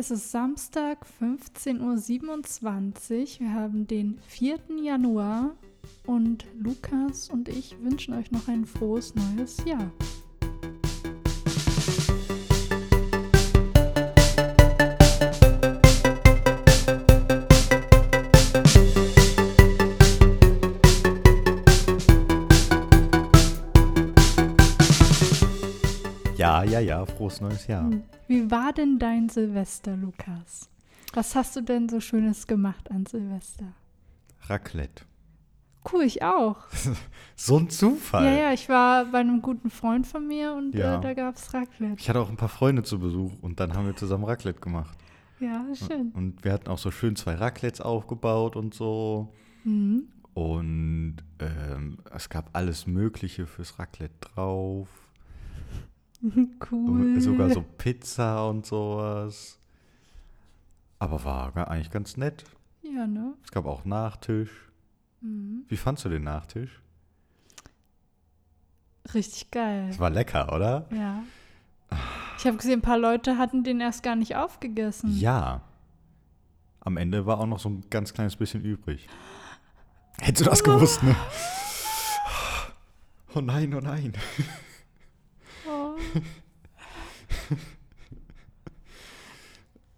Es ist Samstag, 15.27 Uhr. Wir haben den 4. Januar und Lukas und ich wünschen euch noch ein frohes neues Jahr. Ja, ja, ja, frohes neues Jahr. Hm. Wie war denn dein Silvester, Lukas? Was hast du denn so Schönes gemacht an Silvester? Raclette. Cool, ich auch. So ein Zufall. Ja, ja, ich war bei einem guten Freund von mir und Ja. äh, da gab es Raclette. Ich hatte auch ein paar Freunde zu Besuch und dann haben wir zusammen Raclette gemacht. Ja, schön. Und wir hatten auch so schön zwei Raclettes aufgebaut und so. Mhm. Und ähm, es gab alles Mögliche fürs Raclette drauf. Cool. Sogar so Pizza und sowas. Aber war eigentlich ganz nett. Ja, ne? Es gab auch Nachtisch. Mhm. Wie fandst du den Nachtisch? Richtig geil. Es war lecker, oder? Ja. Ich habe gesehen, ein paar Leute hatten den erst gar nicht aufgegessen. Ja. Am Ende war auch noch so ein ganz kleines bisschen übrig. Hättest du das gewusst, ne? Oh nein, oh nein.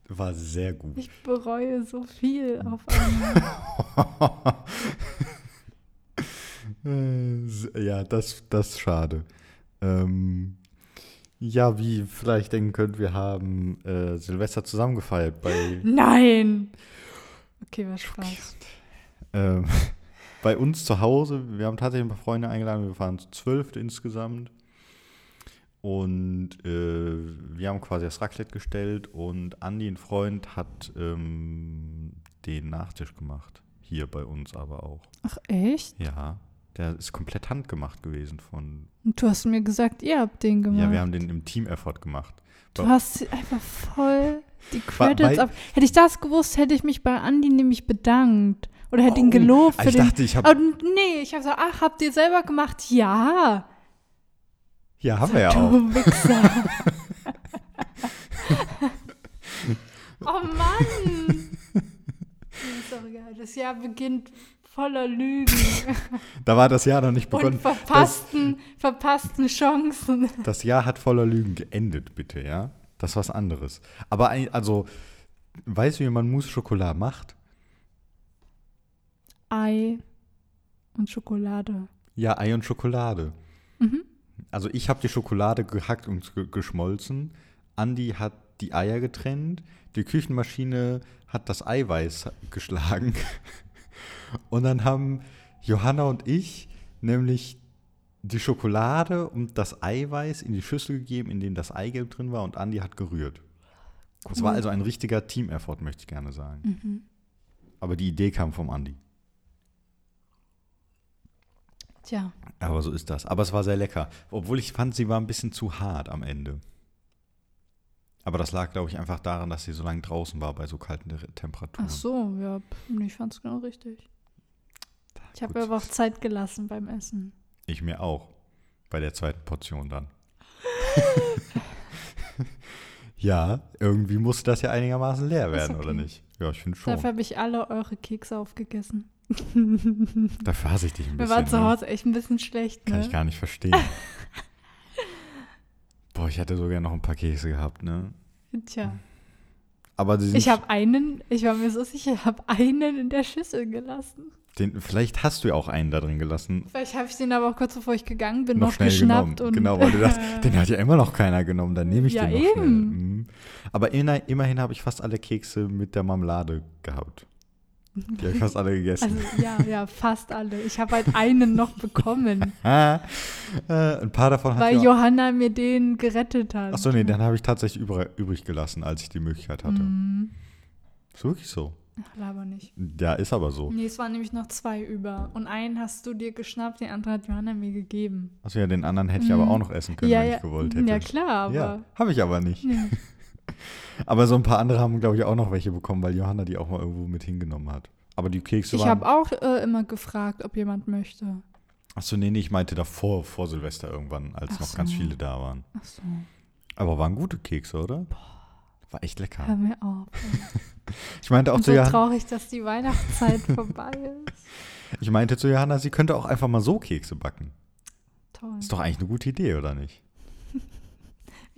War sehr gut. Ich bereue so viel auf einmal. Ja, das, das ist schade. Ähm, ja, wie vielleicht denken könnt, wir haben äh, Silvester zusammen gefeiert bei, Nein! Okay, war Spaß. ähm, bei uns zu Hause. Wir haben tatsächlich ein paar Freunde eingeladen. Wir waren zu zwölf insgesamt. Und äh, wir haben quasi das Raclette gestellt und Andi, ein Freund, hat ähm, den Nachtisch gemacht. Hier bei uns aber auch. Ach, echt? Ja, der ist komplett handgemacht gewesen von. Und du hast mir gesagt, ihr habt den gemacht. Ja, wir haben den im Team-Effort gemacht. Du hast einfach voll die Credits ab. Hätte ich das gewusst, hätte ich mich bei Andi nämlich bedankt. Oder hätte ihn Oh, gelobt ah, für ich den. dachte, ich hab- Aber nee, ich habe gesagt, ach, habt ihr selber gemacht? Ja. Ja, haben wir ja auch. Wichser. oh Mann. Das Jahr beginnt voller Lügen Da war das Jahr noch nicht und begonnen. Das, verpassten, verpassten Chancen. das Jahr hat voller Lügen geendet, bitte, ja? Das ist was anderes. Aber ein- also, weißt du, wie man Mousse Schokolade macht? Ei und Schokolade. Ja, Ei und Schokolade. Mhm. Also ich habe die Schokolade gehackt und ge geschmolzen. Andi hat die Eier getrennt. Die Küchenmaschine hat das Eiweiß geschlagen. Und dann haben Johanna und ich nämlich die Schokolade und das Eiweiß in die Schüssel gegeben, in dem das Eigelb drin war und Andi hat gerührt. Es war also ein richtiger Team-Effort, möchte ich gerne sagen. Mhm. Aber die Idee kam vom Andi. Tja, Aber so ist das. Aber es war sehr lecker. Obwohl ich fand, sie war ein bisschen zu hart am Ende. Aber das lag, glaube ich, einfach daran, dass sie so lange draußen war bei so kalten Te- Temperaturen. ach so, ja, ich fand's genau richtig. Ich habe aber auch Zeit gelassen beim Essen. Ich mir auch. Bei der zweiten Portion dann. ja, irgendwie musste das ja einigermaßen leer werden, oder okay. nicht? Ja, ich finde schon. Dafür habe ich alle eure Kekse aufgegessen. Dafür hasse ich dich ein Mir bisschen. war zu ne? Hause echt ein bisschen schlecht, Kann ne? ich gar nicht verstehen. Boah, ich hätte so gerne noch ein paar Kekse gehabt, ne? Tja, Aber sie sind ich habe einen, ich war mir so sicher, ich habe einen in der Schüssel gelassen. den, vielleicht hast du ja auch einen da drin gelassen. Vielleicht habe ich den aber auch kurz bevor ich gegangen bin noch, noch, schnell geschnappt genommen. und genau, weil du dachtest, den hat ja immer noch keiner genommen, dann nehme ich Ja, den noch schnell. eben. Mhm. Aber immerhin habe ich fast alle Kekse mit der Marmelade gehabt. Die habe ich fast alle gegessen. also ja, ja, fast alle. Ich habe halt einen noch bekommen, äh, ein paar davon hat weil ja Johanna mir den gerettet hat. Achso, nee, den habe ich tatsächlich übrig, übrig gelassen, als ich die Möglichkeit hatte. Mhm. Ist wirklich so. Ach, laber nicht. Ja, ist aber so. Nee, es waren nämlich noch zwei über. Und einen hast du dir geschnappt, den anderen hat Johanna mir gegeben. Achso, ja, den anderen hätte ich aber auch noch essen können, ja, wenn ja. ich gewollt hätte. Ja, klar, aber. Ja, habe ich aber nicht. Ja. Aber so ein paar andere haben, glaube ich, auch noch welche bekommen, weil Johanna die auch mal irgendwo mit hingenommen hat. Aber die Kekse Ich waren. habe auch äh, immer gefragt, ob jemand möchte. Achso, nee, nee, ich meinte davor, vor Silvester irgendwann, als Ach noch ganz so. viele da waren. Ach so. Aber waren gute Kekse, oder? War echt lecker. Hör mir auf. Ich meinte auch Und zu so Johanna, traurig, dass die Weihnachtszeit vorbei ist. ich meinte zu Johanna, sie könnte auch einfach mal so Kekse backen. Toll. Ist doch eigentlich eine gute Idee, oder nicht?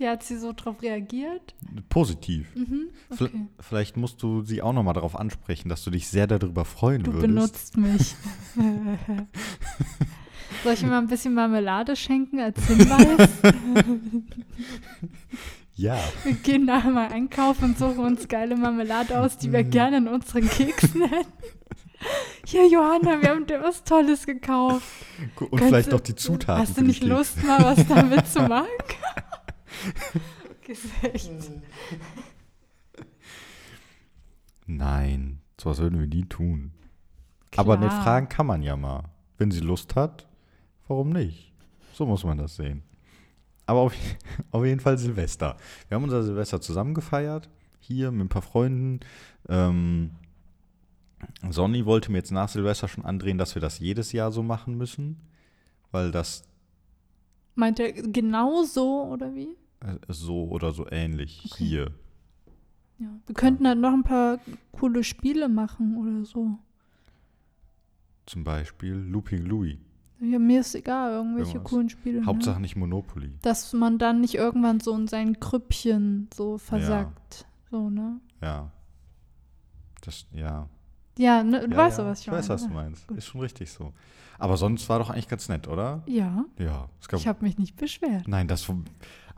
Wie hat sie so drauf reagiert? Positiv. Mhm. Okay. Vielleicht musst du sie auch nochmal darauf ansprechen, dass du dich sehr darüber freuen Du würdest. benutzt mich. Soll ich mir mal ein bisschen Marmelade schenken als Hinweis? Ja, Wir gehen nachher mal einkaufen und suchen uns geile Marmelade aus, die Mhm. wir gerne in unseren Keksen hätten. Hier, Johanna, wir haben dir was Tolles gekauft. und Kannst vielleicht du- noch die Zutaten. Hast du nicht. Lust, mal was damit zu machen? Gesicht. Nein, sowas würden wir nie tun. Aber nicht Klar. fragen kann man ja mal. Wenn sie Lust hat, warum nicht? So muss man das sehen. Aber auf, auf jeden Fall Silvester. Wir haben unser Silvester zusammen gefeiert, hier mit ein paar Freunden. Ähm, Sonny wollte mir jetzt nach Silvester schon andrehen, dass wir das jedes Jahr so machen müssen, weil das Meint er genau so oder wie? Äh, so oder so ähnlich Okay. hier. Ja. Wir könnten halt noch ein paar coole Spiele machen oder so. Zum Beispiel Looping Louis. Ja, mir ist egal, irgendwelche Irgendwas. coolen Spiele. Hauptsache Ne? nicht Monopoly. Dass man dann nicht irgendwann so in sein Krüppchen so versackt. So, ne? Ja. Das, ja. Ja, ne, du ja, weißt ja. ja, was ich, Ich weiß, meine. was du meinst. Ist schon richtig so. Aber sonst war doch eigentlich ganz nett, oder? Ja, Ja. Ich habe mich nicht beschwert. nein, das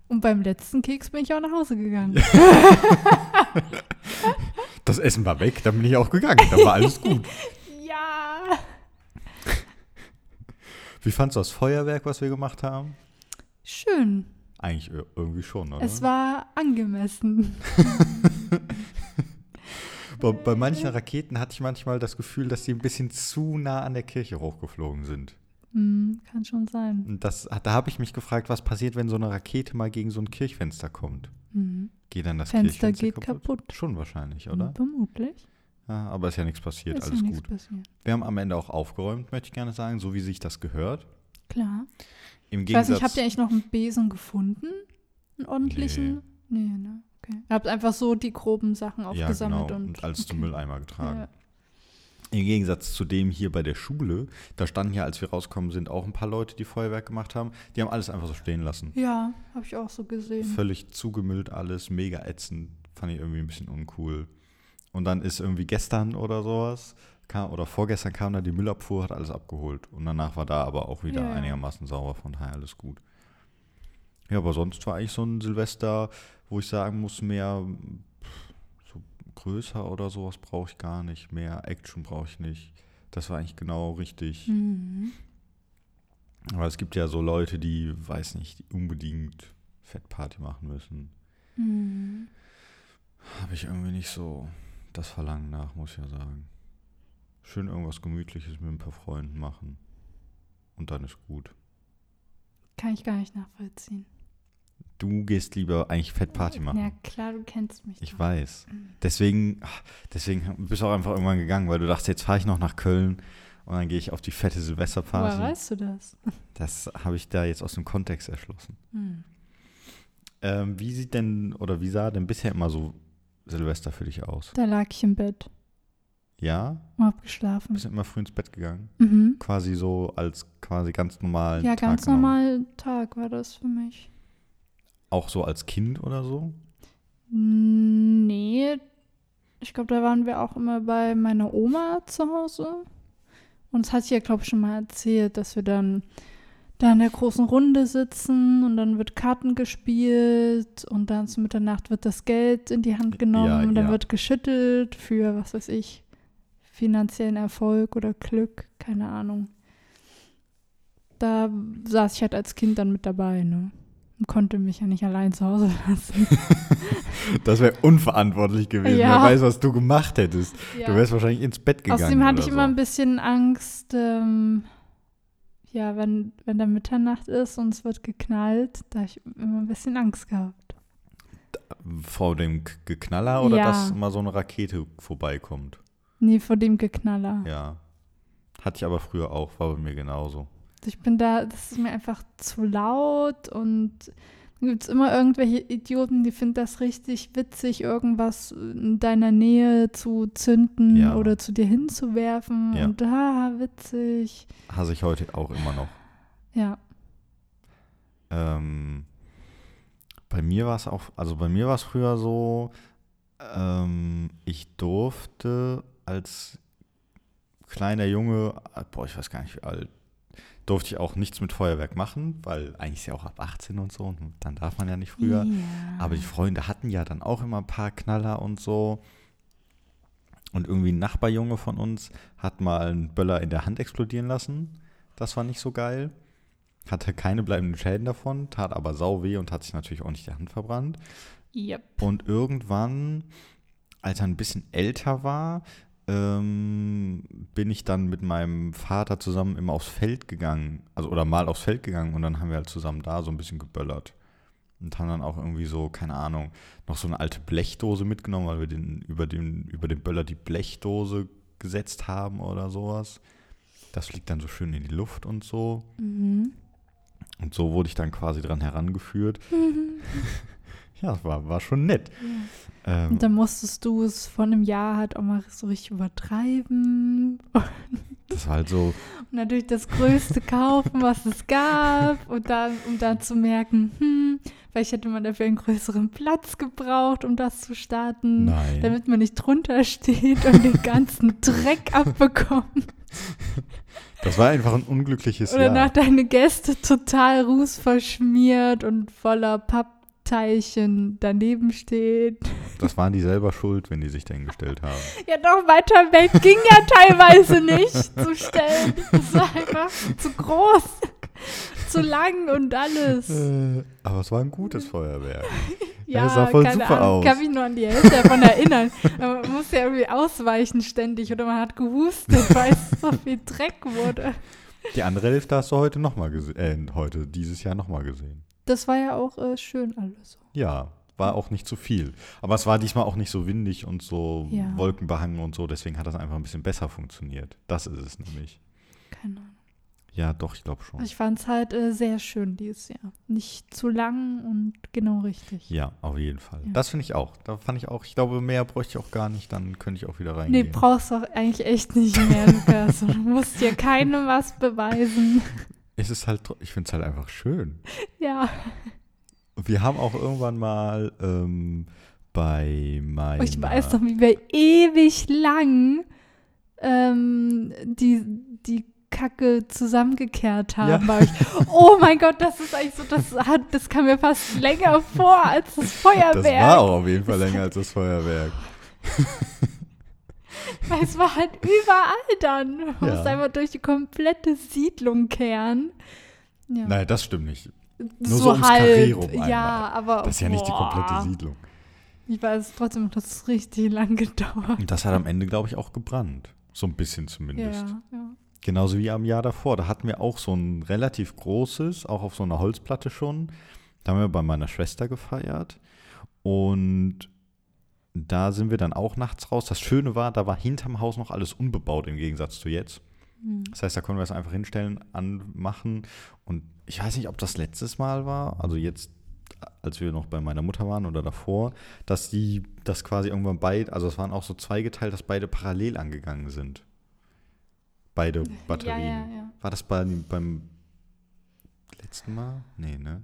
Und beim letzten Keks bin ich auch nach Hause gegangen. Das Essen war weg, dann bin ich auch gegangen. Dann war alles gut. ja. Wie fandst du das Feuerwerk, was wir gemacht haben? Schön. Eigentlich ir- irgendwie schon, oder? Es war angemessen. bei, bei manchen Raketen hatte ich manchmal das Gefühl, dass die ein bisschen zu nah an der Kirche hochgeflogen sind. Hm, kann schon sein. Und das, da habe ich mich gefragt, was passiert, wenn so eine Rakete mal gegen so ein Kirchfenster kommt? Hm. Geht dann das Fenster Kirchfenster geht kaputt. Schon wahrscheinlich, oder? Vermutlich. Ja, aber ist ja nichts passiert, Ist alles ja gut. passiert. Wir haben am Ende auch aufgeräumt, möchte ich gerne sagen, so wie sich das gehört. Klar. Im Ich weiß nicht, habt ihr eigentlich noch einen Besen gefunden? Einen ordentlichen? Nee, ne? Okay. Ihr habt einfach so die groben Sachen ja, aufgesammelt genau, und, und zum okay. Mülleimer getragen. Ja. Im Gegensatz zu dem hier bei der Schule, da standen ja, als wir rauskommen sind, auch ein paar Leute, die Feuerwerk gemacht haben. Die haben alles einfach so stehen lassen. Ja, habe ich auch so gesehen. Völlig zugemüllt alles, mega ätzend. Fand ich irgendwie ein bisschen uncool. Und dann ist irgendwie gestern oder sowas, kam, oder vorgestern kam da die Müllabfuhr, hat alles abgeholt. Und danach war da aber auch wieder Ja, einigermaßen sauber, von daher alles gut. Ja, aber sonst war eigentlich so ein Silvester, wo ich sagen muss, mehr größer oder sowas brauche ich gar nicht. Mehr Action brauche ich nicht. Das war eigentlich genau richtig. Mhm. Aber es gibt ja so Leute, die, weiß nicht, die unbedingt Fettparty machen müssen. Mhm. Habe ich irgendwie nicht so das Verlangen nach, muss ich ja sagen. Schön irgendwas Gemütliches mit ein paar Freunden machen. Und dann ist gut. Kann ich gar nicht nachvollziehen. Du gehst lieber eigentlich Fettparty machen. Ja, klar, du kennst mich. Ich doch. weiß. Deswegen, ach, deswegen bist du auch einfach irgendwann gegangen, weil du dachtest, jetzt fahre ich noch nach Köln und dann gehe ich auf die fette Woher Silvesterparty. weißt du das? Das habe ich da jetzt aus dem Kontext erschlossen. Hm. Ähm, wie sieht denn oder wie sah denn bisher immer so Silvester für dich aus? Da lag ich im Bett Ja? und hab geschlafen. Bist du immer früh ins Bett gegangen? Mhm. Quasi so als quasi ganz normalen Ja, Tag ganz genommen. normal Tag war das für mich. Auch so als Kind oder so? Nee, ich glaube, da waren wir auch immer bei meiner Oma zu Hause. Und das hatte ich ja, glaube ich, schon mal erzählt, dass wir dann da in der großen Runde sitzen und dann wird Karten gespielt und dann zu Mitternacht wird das Geld in die Hand genommen Ja, und dann ja. wird geschüttelt für, was weiß ich, finanziellen Erfolg oder Glück, keine Ahnung. Da saß ich halt als Kind dann mit dabei, ne? Und konnte mich ja nicht allein zu Hause lassen. Das wäre unverantwortlich gewesen. Ja. Wer weiß, was du gemacht hättest. Ja. Du wärst wahrscheinlich ins Bett gegangen. Außerdem hatte ich oder immer so. ein bisschen Angst, ähm, ja, wenn, wenn da Mitternacht ist und es wird geknallt, da habe ich immer ein bisschen Angst gehabt. Vor dem Geknaller oder Ja. dass mal so eine Rakete vorbeikommt? Nee, vor dem Geknaller. Ja. Hatte ich aber früher auch, war bei mir genauso. Ich bin da, das ist mir einfach zu laut und gibt es immer irgendwelche Idioten, die finden das richtig witzig, irgendwas in deiner Nähe zu zünden Ja. oder zu dir hinzuwerfen. Ja. Und ah, witzig. Hasse ich heute auch immer noch. Ja. Ähm, bei mir war es auch, also bei mir war es früher so, ähm, ich durfte als kleiner Junge, boah, ich weiß gar nicht wie alt, durfte ich auch nichts mit Feuerwerk machen, weil eigentlich ist ja auch ab 18 und so, und dann darf man ja nicht früher. Ja. Aber die Freunde hatten ja dann auch immer ein paar Knaller und so. Und irgendwie ein Nachbarjunge von uns hat mal einen Böller in der Hand explodieren lassen. Das war nicht so geil. Hatte keine bleibenden Schäden davon, tat aber sau weh und hat sich natürlich auch nicht die Hand verbrannt. Yep. Und irgendwann, als er ein bisschen älter war, ähm, bin ich dann mit meinem Vater zusammen immer aufs Feld gegangen. Also oder mal aufs Feld gegangen und dann haben wir halt zusammen da so ein bisschen geböllert. Und haben dann auch irgendwie so, keine Ahnung, noch so eine alte Blechdose mitgenommen, weil wir den, über, den, über den Böller die Blechdose gesetzt haben oder sowas. Das fliegt dann so schön in die Luft und so. Mhm. Und so wurde ich dann quasi dran herangeführt. ja, das war, war schon nett. Ähm, Und dann musstest du es von einem Jahr halt auch mal so richtig übertreiben. das war halt so, Und natürlich das Größte kaufen, was es gab. Und dann, um dann zu merken, hm, vielleicht hätte man dafür einen größeren Platz gebraucht, um das zu starten. nein. Damit man nicht drunter steht und den ganzen Dreck abbekommt. Das war einfach ein unglückliches Oder Jahr. nach deine Gäste total rußverschmiert und voller Pappteilchen daneben steht. Das waren die selber schuld, wenn die sich dahin gestellt haben. Ja, doch, weiter weg ging ja teilweise nicht zu stellen. Das war einfach zu groß, zu lang und alles. Äh, aber es war ein gutes Feuerwerk. Ja, das sah voll keine super Ahnung, aus. kann mich nur an die Hälfte davon erinnern. Man muss ja irgendwie ausweichen ständig oder man hat gehustet, weil es so viel Dreck wurde. Die andere Hälfte hast du heute nochmal gesehen. Äh, heute, dieses Jahr nochmal gesehen. Das war ja auch äh, schön alles. Ja, war auch nicht zu viel. Aber es war diesmal auch nicht so windig und so Ja. wolkenbehangen und so. Deswegen hat das einfach ein bisschen besser funktioniert. Das ist es nämlich. Keine Ahnung. Ja, doch, ich glaube schon. Ich fand es halt äh, sehr schön dieses Jahr. Nicht zu lang und genau richtig. Ja, auf jeden Fall. Ja. Das finde ich auch. Da fand ich auch, ich glaube, mehr bräuchte ich auch gar nicht, dann könnte ich auch wieder Nee, reingehen. brauchst du auch eigentlich echt nicht mehr, Lukas. Du musst dir keinem was beweisen. es ist halt, ich finde es halt einfach schön. Ja. Wir haben auch irgendwann mal ähm, bei meiner... Ich weiß noch, wie wir ewig lang ähm, die, die Kacke zusammengekehrt haben. Ja. Oh mein Gott, das ist eigentlich so, das, hat, das kam mir fast länger vor als das Feuerwerk. Das war auch auf jeden Fall länger als das Feuerwerk. Es war halt überall dann. Du Ja. musst einfach durch die komplette Siedlung kehren. Ja. Nein, das stimmt nicht. nur so so ums halb. Karree rum einmal. Ja, aber. Das ist ja nicht die boah. komplette Siedlung. Ich weiß trotzdem, das ist richtig lang gedauert. Und das hat am Ende, glaube ich, auch gebrannt. So ein bisschen zumindest. Ja, ja. Genauso wie am Jahr davor. Da hatten wir auch so ein relativ großes, auch auf so einer Holzplatte schon. Da haben wir bei meiner Schwester gefeiert. Und da sind wir dann auch nachts raus. Das Schöne war, da war hinterm Haus noch alles unbebaut im Gegensatz zu jetzt. Hm. Das heißt, da konnten wir es einfach hinstellen, anmachen. Und ich weiß nicht, ob das letztes Mal war, also jetzt, als wir noch bei meiner Mutter waren oder davor, dass die das quasi irgendwann beide, also es waren auch so zweigeteilt, dass beide parallel angegangen sind. Beide Batterien. Ja, ja, ja. War das bei, beim letzten Mal? Nee, ne?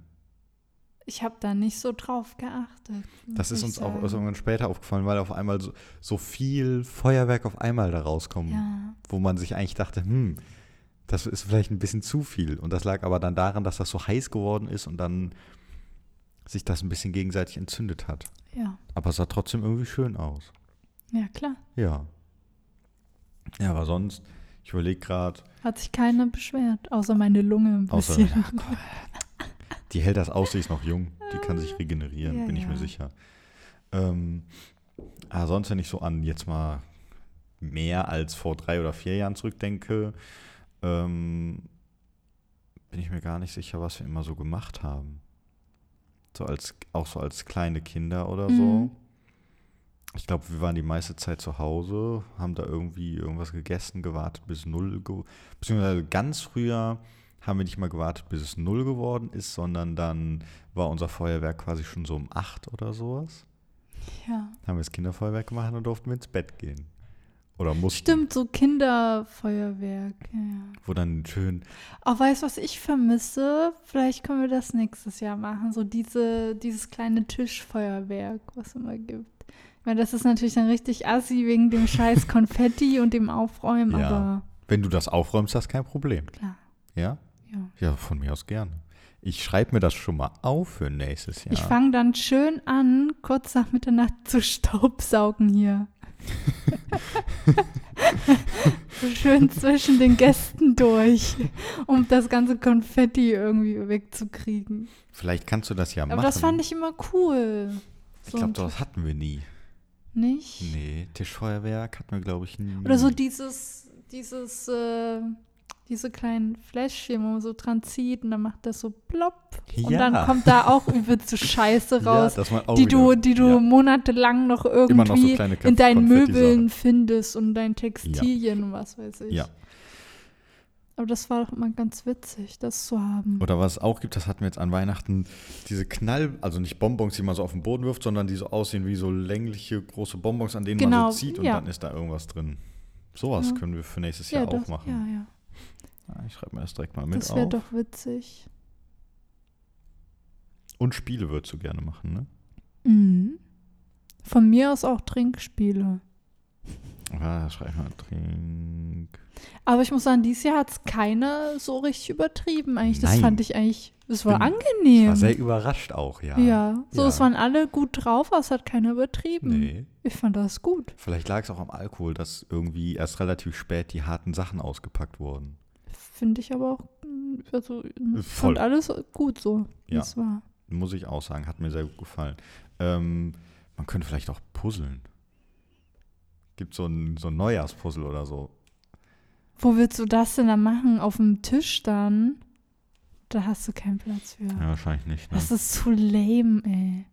Ich habe da nicht so drauf geachtet. Das ist uns auch sagen. erst irgendwann später aufgefallen, weil auf einmal so, so viel Feuerwerk auf einmal da rauskommt. Ja, wo man sich eigentlich dachte, hm, das ist vielleicht ein bisschen zu viel. Und das lag aber dann daran, dass das so heiß geworden ist und dann sich das ein bisschen gegenseitig entzündet hat. ja, Aber es sah trotzdem irgendwie schön aus. ja, klar. Ja. Ja, aber sonst, ich überlege gerade, Hat sich keiner beschwert, außer meine Lunge ein außer, bisschen. ja, Gott, die hält das aus, die ist noch jung, die kann sich regenerieren, Ja, bin ich mir sicher. Ähm, aber sonst, wenn ich so an jetzt mal mehr als vor drei oder vier Jahren zurückdenke, ähm, bin ich mir gar nicht sicher, was wir immer so gemacht haben. So als, auch so als kleine Kinder oder so. Mhm. Ich glaube, wir waren die meiste Zeit zu Hause, haben da irgendwie irgendwas gegessen, gewartet bis null. Ge beziehungsweise ganz früher haben wir nicht mal gewartet, bis es null geworden ist, sondern dann war unser Feuerwerk quasi schon so um acht oder sowas. Ja. Haben wir das Kinderfeuerwerk gemacht und durften wir ins Bett gehen. Oder mussten. Stimmt, so Kinderfeuerwerk. Ja, ja. Wo dann schön, Auch weißt du, was ich vermisse? Vielleicht können wir das nächstes Jahr machen. So diese, dieses kleine Tischfeuerwerk, was es immer gibt. Ich meine, das ist natürlich dann richtig assi wegen dem scheiß Konfetti und dem Aufräumen, Ja. aber wenn du das aufräumst, hast kein Problem. klar, Ja? Ja. Ja, von mir aus gerne. Ich schreibe mir das schon mal auf für nächstes Jahr. Ich fange dann schön an, kurz nach Mitternacht zu staubsaugen hier. so schön zwischen den Gästen durch, um das ganze Konfetti irgendwie wegzukriegen. Vielleicht kannst du das ja Aber machen. das fand ich immer cool. Ich So glaube, ein- das hatten wir nie. nicht? Nee, Tischfeuerwerk hatten wir, glaube ich, nie. Oder so dieses, dieses, äh, diese kleinen Fläschchen, wo man so dran zieht und dann macht das so plopp. Und Ja. dann kommt da auch übelst Scheiße raus. Ja, auch die du, die du ja. monatelang noch Immer noch so irgendwie in deinen. Möbeln findest und deinen Textilien und was weiß ich. Ja. Aber das war doch immer ganz witzig, das zu haben. Oder was es auch gibt, das hatten wir jetzt an Weihnachten, diese Knall, also nicht Bonbons, die man so auf den Boden wirft, sondern die so aussehen wie so längliche große Bonbons, an denen Genau, man so zieht und ja. dann ist da irgendwas drin. Sowas Ja. können wir für nächstes Jahr auch das, machen. ja, ja. Ich schreibe mir das direkt mal mit Das wäre doch witzig. Und Spiele würdest du gerne machen, ne? Mhm. Von mir aus auch Trinkspiele. Ah, schreibe ich mal Trink. Aber ich muss sagen, dieses Jahr hat es keine so richtig übertrieben eigentlich. Das Nein. fand ich eigentlich, es war bin- angenehm. Ich war sehr überrascht auch, ja. ja, so Ja. es waren alle gut drauf, aber es hat keiner übertrieben. Nee. Ich fand das gut. Vielleicht lag es auch am Alkohol, dass irgendwie erst relativ spät die harten Sachen ausgepackt wurden. Finde ich aber auch, mm, also ich Voll. fand alles gut so, wie Ja. es war. Muss ich auch sagen, hat mir sehr gut gefallen. Ähm, man könnte vielleicht auch puzzeln. Gibt so ein, so ein Neujahrspuzzle oder so. Wo willst du das denn dann machen? Auf dem Tisch dann? Da hast du keinen Platz für. Ja, wahrscheinlich nicht. Ne? Das ist zu lame, ey.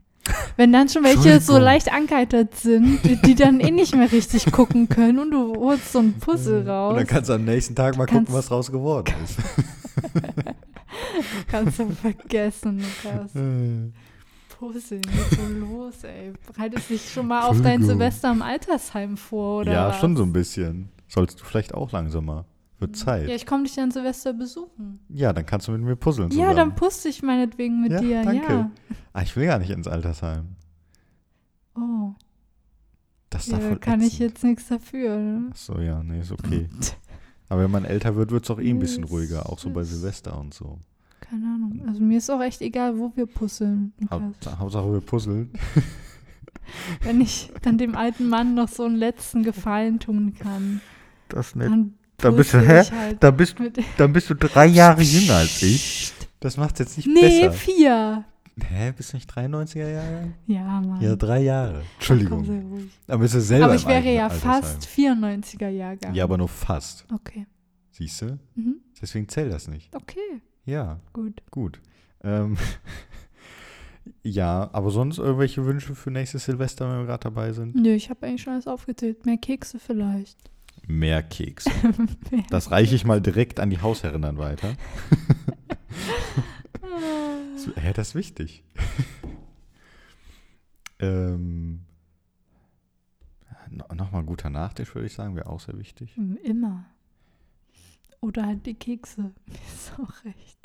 Wenn dann schon welche so leicht angeheitert sind, die, dann eh nicht mehr richtig gucken können und du holst so ein Puzzle raus. Und dann kannst du am nächsten Tag mal Kannst- gucken, was raus geworden ist. Kannst du vergessen, Lukas. Puzzle, so los, ey? Bereitest dich schon mal auf dein. Silvester im Altersheim vor, oder? ja, was? schon so ein bisschen. Sollst du vielleicht auch langsamer. Wird Zeit. Ja, Ja, ich komme dich dann Silvester besuchen. dann kannst du mit mir puzzeln Ja, dann puste ich meinetwegen mit Ja, dir, danke. ja. Ah, ich will gar nicht ins Altersheim. Oh, Das ist ja, da voll kann ich jetzt nichts dafür. Ne? Ach so, ja, nee, ist okay. Aber wenn man älter wird, wird es auch eh ein bisschen ruhiger, auch so bei Silvester und so. Keine Ahnung. Also mir ist auch echt egal, wo wir puzzeln. Hauptsache wir puzzeln. Wenn ich dann dem alten Mann noch so einen letzten Gefallen tun kann, Das dann Da bist du- hä? halt Da bist, dann bist du drei Jahre jünger als ich. Das macht jetzt nicht Nee, besser. vier. Hä, bist du nicht 93er Jahre? Ja, Mann. Ja, drei Jahre. Ach, Entschuldigung. ruhig. Aber bist du selber Aber ich wäre ja Altersheim. fast 94er Jahrgang. Ja, aber nur fast. Okay. Siehst du? Mhm. Deswegen zählt das nicht. Okay, Ja, gut. gut. Ähm, ja, aber sonst irgendwelche Wünsche für nächstes Silvester, wenn wir gerade dabei sind? Nö, ich habe eigentlich schon alles aufgezählt. Mehr Kekse vielleicht. Mehr Kekse. Das reiche ich mal direkt an die Hausherrin dann weiter. So, Hä, das ist wichtig. ähm, no, Nochmal ein guter Nachtisch, würde ich sagen, wäre auch sehr wichtig. Hm, Immer. Oder halt die Kekse. Ist auch recht.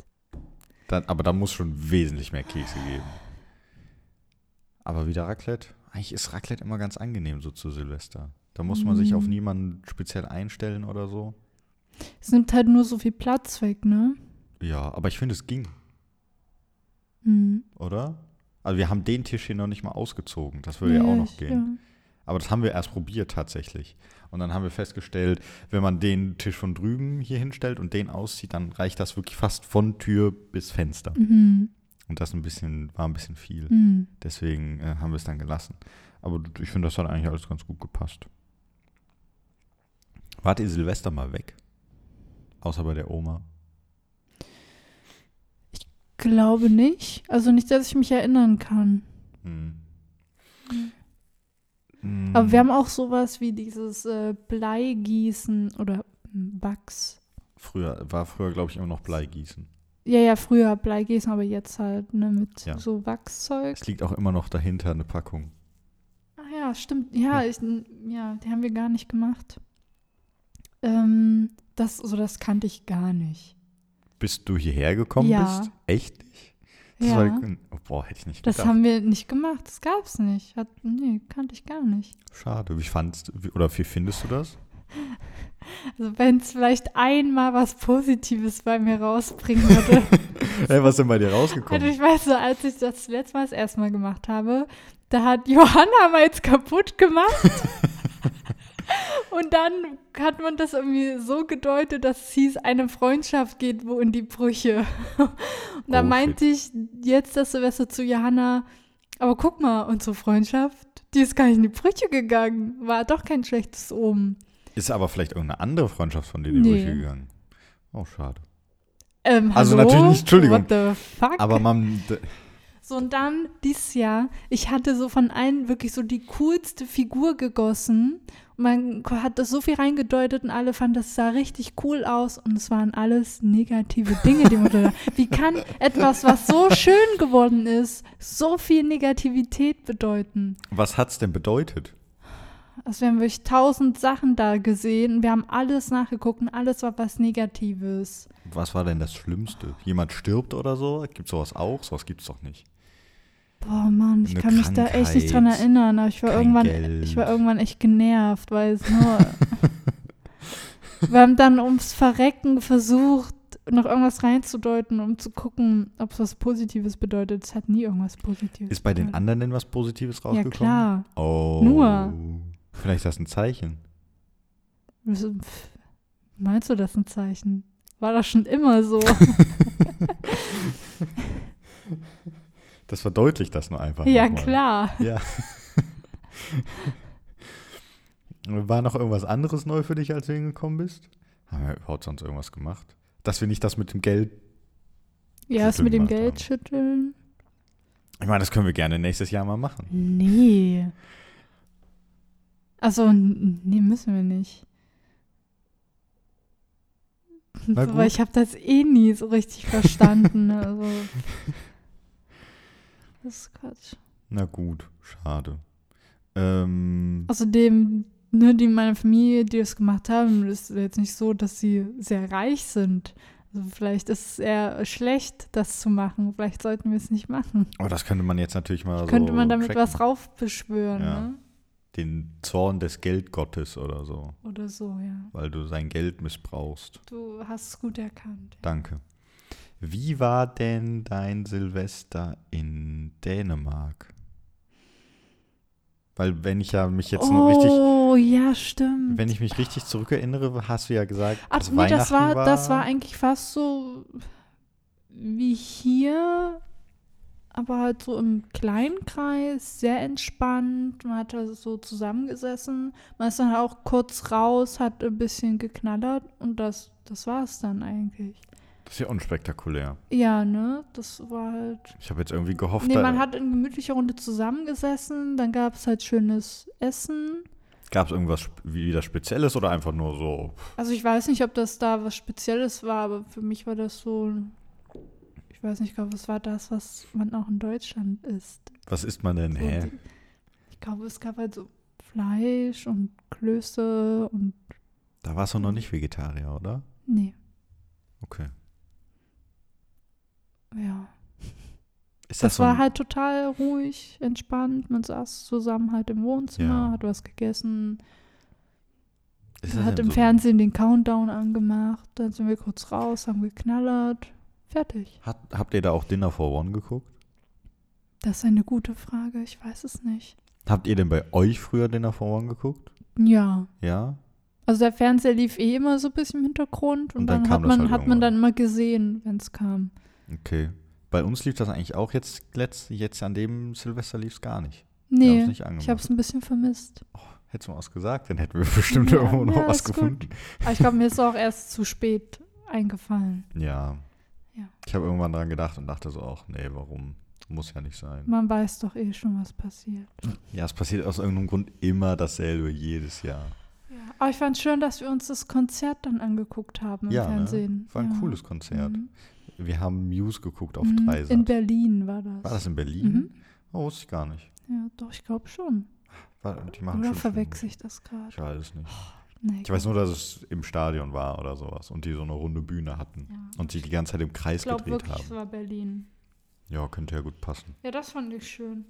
Dann, aber da muss schon wesentlich mehr Kekse geben. Aber wieder Raclette. Eigentlich ist Raclette immer ganz angenehm so zu Silvester. Da muss man sich auf Mm. niemanden speziell einstellen oder so. Es nimmt halt nur so viel Platz weg, ne? Ja, aber ich finde, es ging, Mhm. oder? Also wir haben den Tisch hier noch nicht mal ausgezogen. Das würde ja, auch noch gehen. Aber das haben wir erst probiert tatsächlich. Und dann haben wir festgestellt, wenn man den Tisch von drüben hier hinstellt und den auszieht, dann reicht das wirklich fast von Tür bis Fenster. Ja. Mhm. Und das ein bisschen, war ein bisschen viel. Mhm. Deswegen äh, haben wir es dann gelassen. Aber ich finde, das hat eigentlich alles ganz gut gepasst. Wart ihr Silvester mal weg? Außer bei der Oma. Glaube nicht. Also nicht, dass ich mich erinnern kann. Hm. Mhm. Aber wir haben auch sowas wie dieses äh, Bleigießen oder hm, Wachs. Früher, war früher, glaube ich, immer noch Bleigießen. Ja, ja, früher Bleigießen, aber jetzt halt ne, mit Ja. so Wachszeug. Es liegt auch immer noch dahinter eine Packung. Ah ja, stimmt. Ja, ich, ja, die haben wir gar nicht gemacht. Ähm, das, so das kannte ich gar nicht. Bis du hierher gekommen Ja. bist? Echt nicht? Das Ja. war, oh, boah, hätte ich nicht Das gedacht. haben wir nicht gemacht. Das gab's nicht. Hat, nee, kannte ich gar nicht. Schade. Wie fandst wie, oder wie findest du das? Also wenn es vielleicht einmal was Positives bei mir rausbringen würde. Hey, was ist denn bei dir also rausgekommen? ich weiß so, als ich das letzte Mal das erste Mal gemacht habe, da hat Johanna meins kaputt gemacht. Und dann hat man das irgendwie so gedeutet, dass es hieß, eine Freundschaft geht wo in die Brüche. Und da Oh, shit. meinte ich jetzt das Silvester zu Johanna, aber guck mal, unsere Freundschaft, die ist gar nicht in die Brüche gegangen. War doch kein schlechtes Omen. Ist aber vielleicht irgendeine andere Freundschaft von dir in die Nee. Brüche gegangen? Oh, schade. Ähm, Also hallo? natürlich nicht, Entschuldigung. What the fuck? Aber man, So, und dann dieses Jahr, ich hatte so von allen wirklich so die coolste Figur gegossen. Man hat das so viel reingedeutet und alle fanden, das sah richtig cool aus. Und es waren alles negative Dinge, die man da. Wie kann etwas, was so schön geworden ist, so viel Negativität bedeuten? was hat's denn bedeutet? Also wir haben wirklich tausend Sachen da gesehen. Wir haben alles nachgeguckt und alles war was Negatives. Was war denn das Schlimmste? Jemand stirbt oder so? Gibt sowas auch? Sowas gibt's doch nicht. Boah, Mann, ich kann mich da echt nicht dran Krankheit, erinnern. Aber ich war irgendwann, Geld. ich war irgendwann echt genervt, weil es nur. Wir haben dann ums Verrecken versucht, noch irgendwas reinzudeuten, um zu gucken, ob es was Positives bedeutet. Es hat nie irgendwas Positives. Ist bei den bedeutet. anderen denn was Positives Ja, rausgekommen? klar. Oh. Nur. Vielleicht ist das ein Zeichen. Meinst du das ein Zeichen? War das schon immer so? Das verdeutlicht das nur einfach. ja, nochmal. klar. Ja. War noch irgendwas anderes neu für dich, als du hingekommen bist? Haben wir überhaupt sonst irgendwas gemacht? Dass wir nicht das mit dem Geld. Ja, Schütteln mit dem Geld haben. schütteln. Ich meine, das können wir gerne nächstes Jahr mal machen. Nee. Also, nee, müssen wir nicht. Aber ich habe das eh nie so richtig verstanden. also, das ist Quatsch. Na gut, schade. Ähm, Außerdem, nur die meine Familie, die das gemacht haben, ist jetzt nicht so, dass sie sehr reich sind. Also vielleicht ist es eher schlecht, das zu machen. Vielleicht sollten wir es nicht machen. aber das könnte man jetzt natürlich mal Könnte so man damit tracken. was raufbeschwören, Ja. ne? Den Zorn des Geldgottes oder so, Oder so, ja. weil du sein Geld missbrauchst. Du hast es gut erkannt. Danke. Wie war denn dein Silvester in Dänemark? Weil wenn ich ja mich jetzt nur richtig, Oh, ja, stimmt. wenn ich mich richtig zurückerinnere, hast du ja gesagt, Ach, dass nee, Weihnachten das war, das war eigentlich fast so wie hier, aber halt so im kleinen Kreis, sehr entspannt. Man hat also so zusammengesessen. Man ist dann auch kurz raus, hat ein bisschen geknallert und das, das war es dann eigentlich. Das ist ja unspektakulär. Ja, ne? Das war halt. Ich habe jetzt irgendwie gehofft, Nee, man hat in gemütlicher Runde zusammengesessen, dann gab es halt schönes Essen. gab es irgendwas wieder Spezielles oder einfach nur so, Also ich weiß nicht, ob das da was Spezielles war, aber für mich war das so, ich weiß nicht, ich glaube, es war das, was man auch in Deutschland isst. was isst man denn? So Hä? Ich glaube, es gab halt so Fleisch und Klöße und Da warst du noch nicht Vegetarier, oder? nee, Okay. Ja. Ist Das, so war halt total ruhig, entspannt. Man saß zusammen halt im Wohnzimmer, Ja. hat was gegessen, ist das hat im so- Fernsehen den Countdown angemacht, dann sind wir kurz raus, haben geknallert. Fertig. Hat, habt ihr da auch Dinner for One geguckt? Das ist eine gute Frage, ich weiß es nicht. Habt ihr denn bei euch früher Dinner for One geguckt? Ja. Ja? Also der Fernseher lief eh immer so ein bisschen im Hintergrund und, Und dann dann, hat das man, halt hat man dann immer gesehen, wenn es kam. Okay. Bei uns lief das eigentlich auch jetzt, letzt, jetzt an dem Silvester lief es gar nicht. Nee, nicht ich habe es ein bisschen vermisst. Hättest du mal was gesagt, dann hätten wir bestimmt Ja, irgendwo noch ja, was gut. gefunden. Aber ich glaube, mir ist auch erst zu spät eingefallen. Ja. Ja. Ich habe irgendwann dran gedacht und dachte so auch, nee, warum? Muss ja nicht sein. Man weiß doch eh schon, was passiert. Ja, es passiert aus irgendeinem Grund immer dasselbe, jedes Jahr. Ja. Aber ich fand es schön, dass wir uns das Konzert dann angeguckt haben im Ja, ne? Fernsehen. War ein ja. cooles Konzert. Mhm. Wir haben Muse geguckt auf Mhm. Dreisat. In Berlin war das. War das in Berlin? Mhm. Oh, wusste ich gar nicht. Ja, doch, ich glaube schon. War, die machen Oder verwechsel ich das gerade? Ich weiß es nicht. Nee, Ich weiß nur, dass es im Stadion war oder sowas und die so eine runde Bühne hatten Ja. und sich die ganze Zeit im Kreis Ich glaube gedreht wirklich, es haben. war Berlin. Ja, könnte ja gut passen. Ja, das fand ich schön.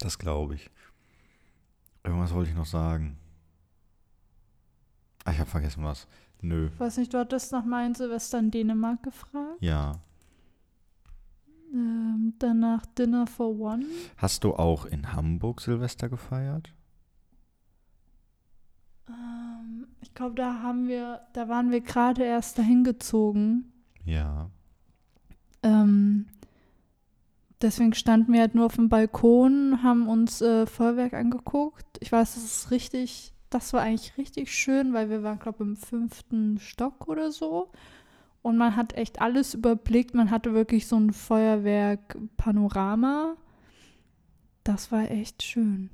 Das glaube ich. Irgendwas wollte ich noch sagen. Ah, ich habe vergessen was. Nö. Ich weiß nicht, du hattest nach meinem Silvester in Dänemark gefragt. Ja. Ähm, danach Dinner for One. Hast du auch in Hamburg Silvester gefeiert? Ähm, ich glaube, da haben wir, da waren wir gerade erst dahin gezogen. Ja. Ähm, deswegen standen wir halt nur auf dem Balkon, haben uns äh, Feuerwerk angeguckt. Ich weiß, das ist richtig, das war eigentlich richtig schön, weil wir waren, glaube ich, im fünften Stock oder so. Und man hat echt alles überblickt. Man hatte wirklich so ein Feuerwerk-Panorama. Das war echt schön.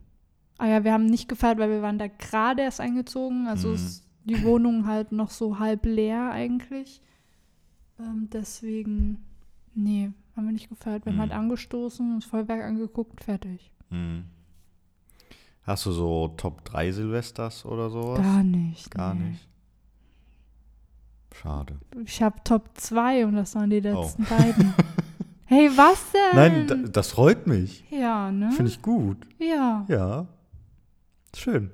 Ah ja, wir haben nicht gefeiert, weil wir waren da gerade erst eingezogen. Also Mhm. ist die Wohnung halt noch so halb leer eigentlich. Ähm, deswegen, nee, haben wir nicht gefeiert. Wir Mhm. haben halt angestoßen, das Feuerwerk angeguckt, fertig. Hm. Hast du so Top 3 Silvesters oder sowas? Gar nicht. Gar nee. nicht. Schade. Ich habe Top 2 und das waren die Oh. letzten beiden. Hey, was denn? Nein, da, das freut mich. ja, ne? Finde ich gut. ja. Ja. Schön.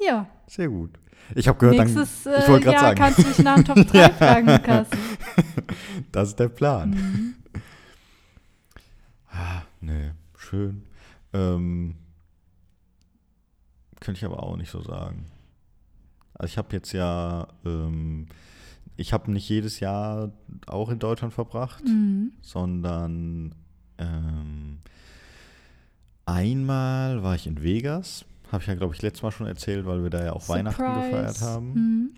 Ja. Sehr gut. Ich habe gehört, dann, Nächstes ich äh, wollte gerade Jahr sagen, kannst du mich nach dem Top 3 Ja. fragen, Lukas. das ist der Plan. Mhm. Ah, nee, schön. Ähm, könnte ich aber auch nicht so sagen. Also ich habe jetzt ja, ähm, ich habe nicht jedes Jahr auch in Deutschland verbracht, Mhm. sondern ähm, einmal war ich in Vegas. Habe ich ja, glaube ich, letztes Mal schon erzählt, weil wir da ja auch Weihnachten Surprise. gefeiert haben. Mhm.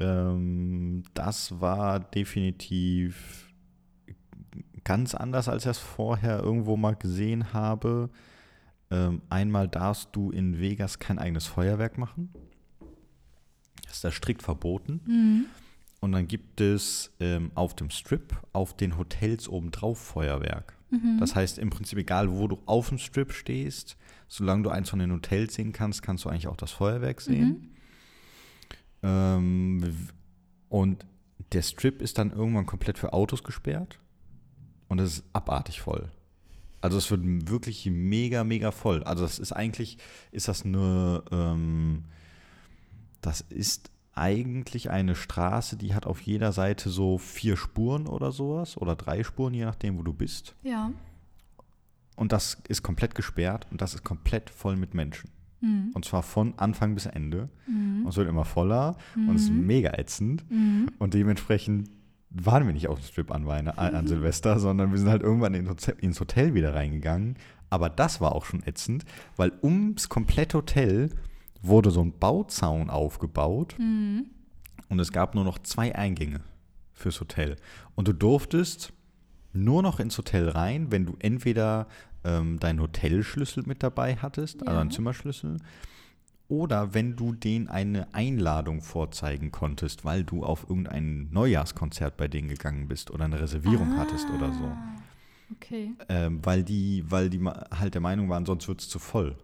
Ähm, das war definitiv ganz anders, als ich das vorher irgendwo mal gesehen habe. Ähm, einmal darfst du in Vegas kein eigenes Feuerwerk machen. Das ist da strikt verboten. Mhm. Und dann gibt es ähm, auf dem Strip, auf den Hotels obendrauf Feuerwerk. Mhm. Das heißt im Prinzip, egal wo du auf dem Strip stehst, solange du eins von den Hotels sehen kannst, kannst du eigentlich auch das Feuerwerk sehen. Ähm, w- und der Strip ist dann irgendwann komplett für Autos gesperrt. Und es ist abartig voll. Also es wird wirklich mega, mega voll. Also das ist eigentlich, ist das nur, ähm, das ist eigentlich eine Straße, die hat auf jeder Seite so vier Spuren oder sowas oder drei Spuren, je nachdem, wo du bist. Ja. Und das ist komplett gesperrt und das ist komplett voll mit Menschen. Mhm. Und zwar von Anfang bis Ende. Mhm. Und es wird immer voller und es ist mega ätzend. Mhm. Und dementsprechend waren wir nicht auf dem Strip an, Weihn an, an Silvester, sondern wir sind halt irgendwann ins Hotel, wieder reingegangen. Aber das war auch schon ätzend, weil ums komplette Hotel wurde so ein Bauzaun aufgebaut Mhm. und es gab nur noch zwei Eingänge fürs Hotel. Und du durftest nur noch ins Hotel rein, wenn du entweder ähm, deinen Hotelschlüssel mit dabei hattest, also Ja. einen Zimmerschlüssel, oder wenn du denen eine Einladung vorzeigen konntest, weil du auf irgendein Neujahrskonzert bei denen gegangen bist oder eine Reservierung hattest oder so. Ah, Okay. Ähm, weil die, weil die halt der Meinung waren, sonst wird es zu voll.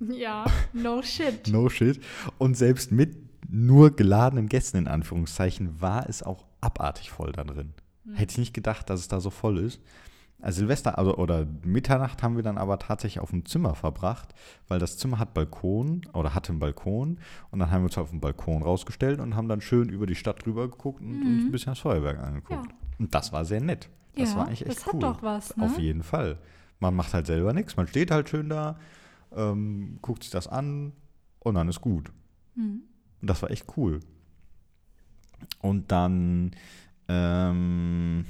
Ja, no shit. No shit. Und selbst mit nur geladenen Gästen in Anführungszeichen war es auch abartig voll da drin. Hätte ich nicht gedacht, dass es da so voll ist. Also Silvester also, oder Mitternacht haben wir dann aber tatsächlich auf dem Zimmer verbracht, weil das Zimmer hat Balkon oder hatte einen Balkon und dann haben wir uns auf den Balkon rausgestellt und haben dann schön über die Stadt rüber geguckt und uns ein bisschen das Feuerwerk angeguckt. Ja. Und das war sehr nett. Das Ja, war eigentlich echt das hat cool. doch was, ne? Auf jeden Fall. Man macht halt selber nichts, man steht halt schön da, ähm, guckt sich das an und dann ist gut. Mhm. Und das war echt cool. Und dann ähm,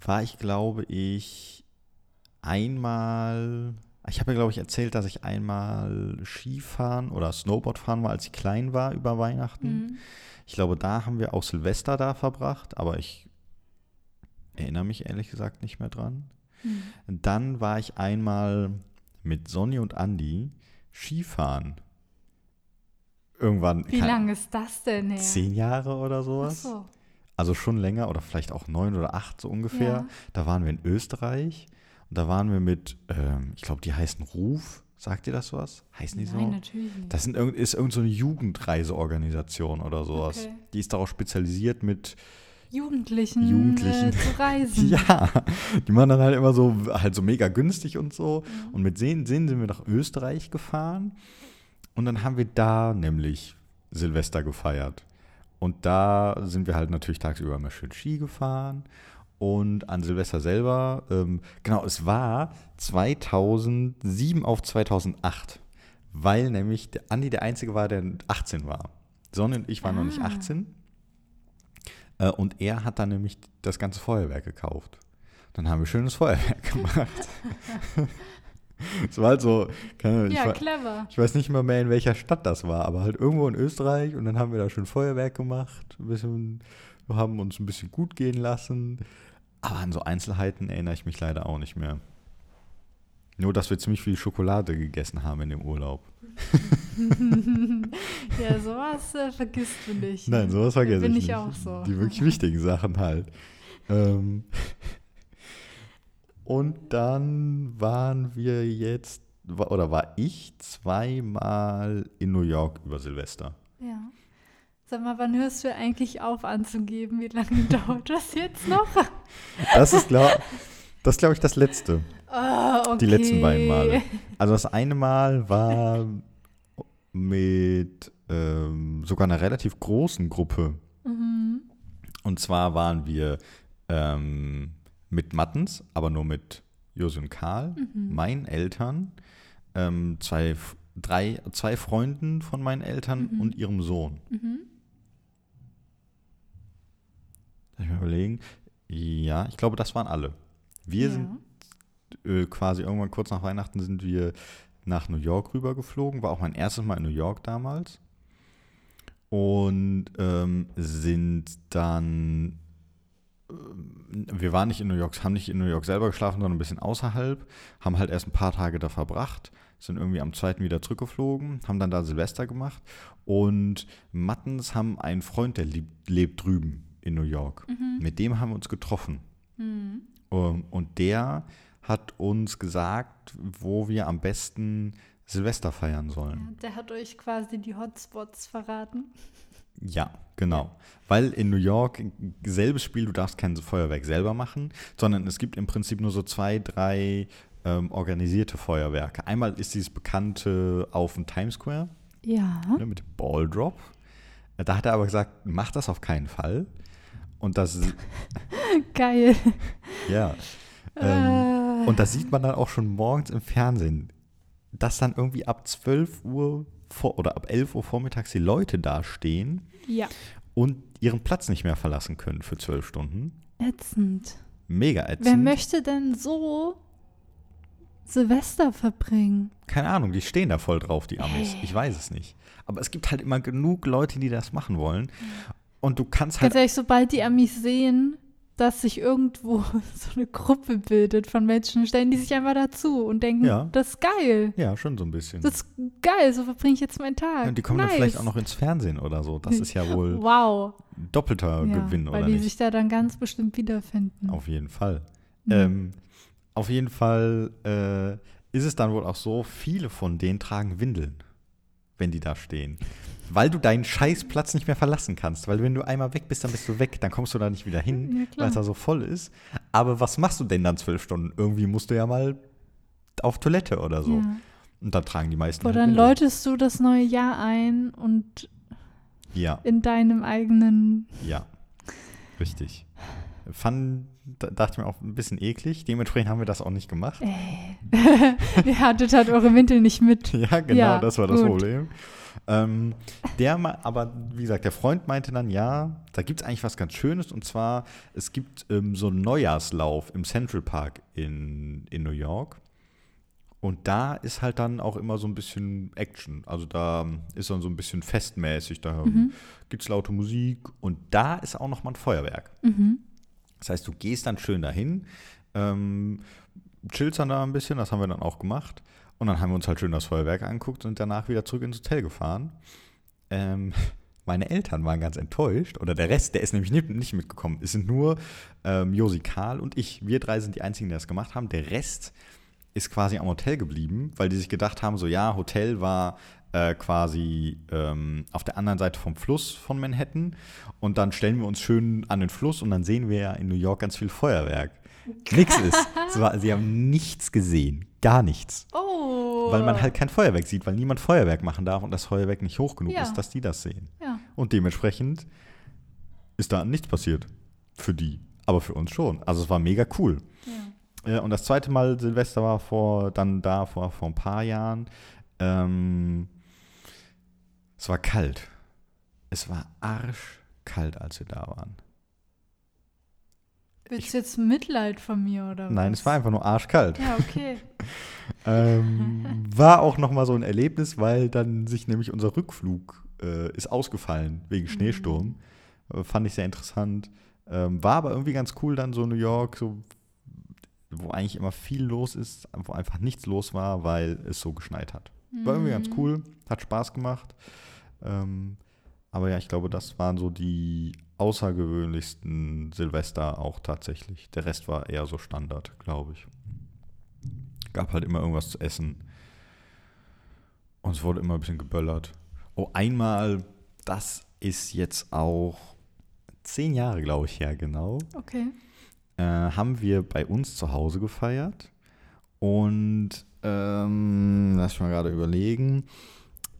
war ich, glaube ich, einmal. Ich habe ja, glaube ich, erzählt, dass ich einmal Skifahren oder Snowboard fahren war, als ich klein war über Weihnachten. Mhm. Ich glaube, da haben wir auch Silvester da verbracht, aber ich erinnere mich ehrlich gesagt nicht mehr dran. Mhm. Dann war ich einmal mit Sonny und Andy Skifahren. Irgendwann. Wie lange ist das denn her? Zehn Jahre oder Ach sowas. so. Also schon länger oder vielleicht auch neun oder acht so ungefähr. Ja. Da waren wir in Österreich und da waren wir mit, ähm, ich glaube, die heißen Ruf. Sagt ihr das was? Heißen die Nein, so? natürlich nicht. Das sind ist irgend so eine Jugendreiseorganisation oder sowas. Okay. Die ist darauf spezialisiert mit, Jugendlichen, Jugendlichen. Äh, zu reisen. ja, die machen dann halt immer so, halt so mega günstig und so. Mhm. Und mit denen sind wir nach Österreich gefahren und dann haben wir da nämlich Silvester gefeiert. Und da sind wir halt natürlich tagsüber immer schön Ski gefahren. Und an Silvester selber, ähm, genau, es war 2007 auf 2008, weil nämlich der Andi der Einzige war, der 18 war. Sonne und ich waren noch nicht Ah. 18. Äh, und er hat dann nämlich das ganze Feuerwerk gekauft. Dann haben wir schönes Feuerwerk gemacht. Es war halt so, keine Ahnung, ich, Ja, war, clever. ich weiß nicht mal mehr, in welcher Stadt das war, aber halt irgendwo in Österreich und dann haben wir da schön Feuerwerk gemacht, ein bisschen, wir haben uns ein bisschen gut gehen lassen. Aber an so Einzelheiten erinnere ich mich leider auch nicht mehr. Nur, dass wir ziemlich viel Schokolade gegessen haben in dem Urlaub. ja, sowas äh, vergisst du nicht. Nein, sowas vergesse Bin ich ich nicht. auch so. Die wirklich wichtigen Sachen halt. Ähm und dann waren wir jetzt, oder war ich zweimal in New York über Silvester. Ja. Sag mal, wann hörst du eigentlich auf anzugeben? Wie lange dauert das jetzt noch? Das ist, glaube das glaube ich, das letzte. Ah, okay. Die letzten beiden Male. Also das eine Mal war mit ähm, sogar einer relativ großen Gruppe. Mhm. Und zwar waren wir ähm, mit Mattens, aber nur mit Josi und Karl, Mhm. meinen Eltern, ähm, zwei, drei, zwei Freunden von meinen Eltern Mhm. und ihrem Sohn. Mhm. Lass ich mal überlegen. Ja, ich glaube, das waren alle. Wir ja. sind äh, quasi irgendwann kurz nach Weihnachten sind wir nach New York rüber geflogen. War auch mein erstes Mal in New York damals. Und ähm, sind dann, wir waren nicht in New York, haben nicht in New York selber geschlafen, sondern ein bisschen außerhalb, haben halt erst ein paar Tage da verbracht, sind irgendwie am zweiten wieder zurückgeflogen, haben dann da Silvester gemacht und Mattens haben einen Freund, der lieb, lebt drüben in New York. Mhm. Mit dem haben wir uns getroffen. Mhm. Und der hat uns gesagt, wo wir am besten Silvester feiern Ja, sollen. der hat euch quasi die Hotspots verraten. Ja, genau. Weil in New York selbes Spiel, du darfst kein Feuerwerk selber machen, sondern es gibt im Prinzip nur so zwei, drei ähm, organisierte Feuerwerke. Einmal ist dieses bekannte auf dem Times Square Ja. ne, mit dem Ball Drop. Äh, Da hat er aber gesagt, mach das auf keinen Fall. Und das, Geil. ja. Ähm, Äh, Und das sieht man dann auch schon morgens im Fernsehen, dass dann irgendwie ab 12 Uhr vor, oder ab 11 Uhr vormittags die Leute da stehen ja. und ihren Platz nicht mehr verlassen können für 12 Stunden. Ätzend. Mega ätzend. Wer möchte denn so Silvester verbringen? Keine Ahnung, die stehen da voll drauf, die Amis. Hey. Ich weiß es nicht. Aber es gibt halt immer genug Leute, die das machen wollen. Und du kannst halt Ganz ehrlich, sobald die Amis sehen, dass sich irgendwo so eine Gruppe bildet von Menschen, stellen die sich einfach dazu und denken, Ja. das ist geil. Ja, schon so ein bisschen. Das ist geil, so verbringe ich jetzt meinen Tag. und die kommen nice. dann vielleicht auch noch ins Fernsehen oder so. Das ist ja wohl Wow. doppelter Ja, Gewinn, weil oder die nicht? sich da dann ganz bestimmt wiederfinden. Auf jeden Fall. Mhm. Ähm, auf jeden Fall äh, ist es dann wohl auch so, viele von denen tragen Windeln, wenn die da stehen. Weil du deinen Scheißplatz nicht mehr verlassen kannst. Weil wenn du einmal weg bist, dann bist du weg. Dann kommst du da nicht wieder hin, Ja, weil es da so voll ist. Aber was machst du denn dann zwölf Stunden? Irgendwie musst du ja mal auf Toilette oder so. Ja. Und dann tragen die meisten Boah, halt dann läutest du das neue Jahr ein und Ja, in deinem eigenen. ja. Richtig. Fand, da dachte ich mir auch ein bisschen eklig. Dementsprechend haben wir das auch nicht gemacht. Ey. Ihr hattet halt eure Windeln nicht mit. Ja, genau, Ja, das war das gut. Problem. Ähm, der, aber wie gesagt, der Freund meinte dann, ja, da gibt es eigentlich was ganz Schönes und zwar, es gibt ähm, so einen Neujahrslauf im Central Park in, in New York. Und da ist halt dann auch immer so ein bisschen Action. Also da ist dann so ein bisschen festmäßig, da Mhm. gibt es laute Musik und da ist auch noch mal ein Feuerwerk. Mhm. Das heißt, du gehst dann schön dahin, ähm, chillst dann da ein bisschen, das haben wir dann auch gemacht. Und dann haben wir uns halt schön das Feuerwerk angeguckt und danach wieder zurück ins Hotel gefahren. Ähm, meine Eltern waren ganz enttäuscht, oder der Rest, der ist nämlich nicht, mitgekommen. Es sind nur ähm, Josi Karl und ich. Wir drei sind die einzigen, die das gemacht haben. Der Rest ist quasi am Hotel geblieben, weil die sich gedacht haben, so ja, Hotel war äh, quasi ähm, auf der anderen Seite vom Fluss von Manhattan und dann stellen wir uns schön an den Fluss und dann sehen wir ja in New York ganz viel Feuerwerk. Nix ist. War, sie haben nichts gesehen. Gar nichts. Oh. Weil man halt kein Feuerwerk sieht, weil niemand Feuerwerk machen darf und das Feuerwerk nicht hoch genug Ja. ist, dass die das sehen. Ja. Und dementsprechend ist da nichts passiert. Für die. Aber für uns schon. Also es war mega cool. ja. Äh, und das zweite Mal Silvester war vor, dann da vor, vor ein paar Jahren. Ähm, es war kalt. Es war arschkalt, als wir da waren. Willst du jetzt Mitleid von mir oder was? Nein, es war einfach nur arschkalt. Ja, okay. Ähm, war auch nochmal so ein Erlebnis, weil dann sich nämlich unser Rückflug äh, ist ausgefallen wegen Schneesturm. Äh, fand ich sehr interessant. Ähm, war aber irgendwie ganz cool dann so New York, so, wo eigentlich immer viel los ist, wo einfach nichts los war, weil es so geschneit hat. War irgendwie ganz Mhm. cool, hat Spaß gemacht. Ähm, aber ja, ich glaube, das waren so die außergewöhnlichsten Silvester auch tatsächlich. Der Rest war eher so Standard, glaube ich. Gab halt immer irgendwas zu essen. Und es wurde immer ein bisschen geböllert. Oh, einmal, das ist jetzt auch zehn Jahre, glaube ich, her, genau Okay. äh, haben wir bei uns zu Hause gefeiert. Und ähm, lass mich mal gerade überlegen.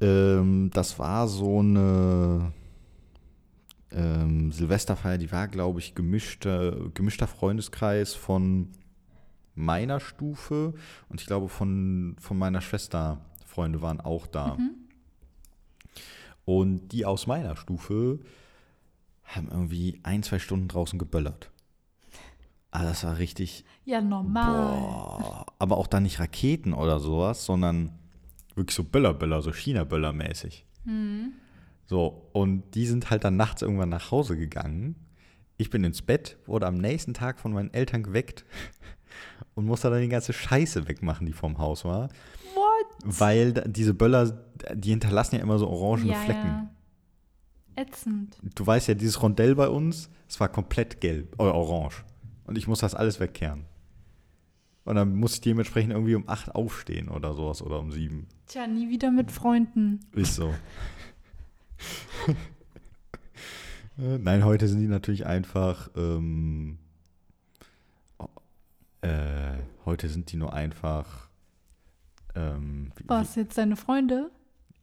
Ähm, das war so eine ähm, Silvesterfeier, die war, glaube ich, gemischter, gemischter Freundeskreis von meiner Stufe und ich glaube von, von meiner Schwester Freunde waren auch da. Mhm. Und die aus meiner Stufe haben irgendwie ein, zwei Stunden draußen geböllert. Ah, das war richtig, Ja, normal. Boah, aber auch dann nicht Raketen oder sowas, sondern wirklich so Böller-Böller, so China-Böller-mäßig. Mhm. So, und die sind halt dann nachts irgendwann nach Hause gegangen. Ich bin ins Bett, wurde am nächsten Tag von meinen Eltern geweckt und musste dann die ganze Scheiße wegmachen, die vorm Haus war. What? Weil diese Böller, die hinterlassen ja immer so orangene ja, Flecken. ja. Ätzend. Du weißt ja, dieses Rondell bei uns, es war komplett gelb, äh, orange. Und ich muss das alles wegkehren. Und dann muss ich dementsprechend irgendwie um 8 aufstehen oder sowas oder um 7. Tja, nie wieder mit Freunden. Ist so. Nein, heute sind die natürlich einfach. Ähm, äh, heute sind die nur einfach. Ähm, wie- Was, jetzt deine Freunde?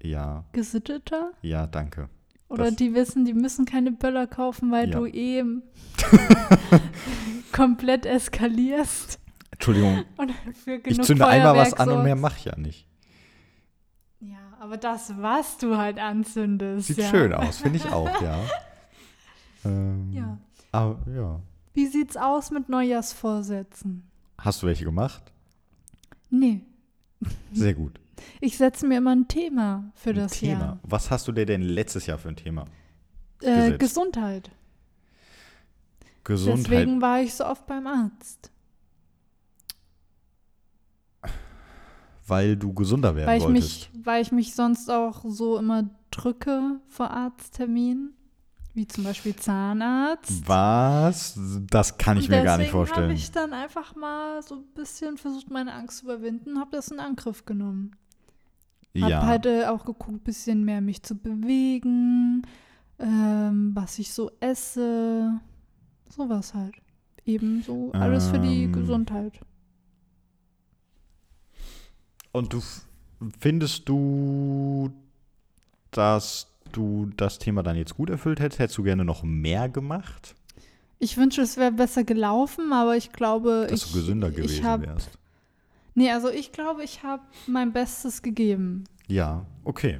Ja, Gesitteter? ja, danke. Oder Das- die wissen, die müssen keine Böller kaufen, weil Ja. du eh komplett eskalierst Entschuldigung, ich zünde einmal was Feuerwerk an und mehr mache ich ja nicht. Ja, aber das, was du halt anzündest. Sieht ja. schön aus, finde ich auch, ja. Ähm, Ja. Aber ja. Wie sieht's aus mit Neujahrsvorsätzen? Hast du welche gemacht? Nee. Sehr gut. Ich setze mir immer ein Thema für Ein das Thema. Jahr. Was hast du dir denn letztes Jahr für ein Thema? Äh? Gesundheit. Gesundheit. Deswegen war ich so oft beim Arzt. Weil du gesunder werden Weil ich, wolltest. mich, weil ich mich sonst auch so immer drücke vor Arztterminen. Wie zum Beispiel Zahnarzt. Was? Das kann ich mir gar nicht deswegen habe vorstellen. ich dann einfach mal so ein bisschen versucht, meine Angst zu überwinden, habe das in Angriff genommen. Hab ja. halt äh, auch geguckt, bisschen mehr mich zu bewegen, ähm, was ich so esse, sowas halt. Eben so alles für die Ähm. Gesundheit. Und du findest du, dass du das Thema dann jetzt gut erfüllt hättest? Hättest du gerne noch mehr gemacht? Ich wünsche, es wäre besser gelaufen, aber ich glaube, Dass ich, du gesünder gewesen hab, wärst? Nee, also ich glaube, ich habe mein Bestes gegeben. Ja, okay.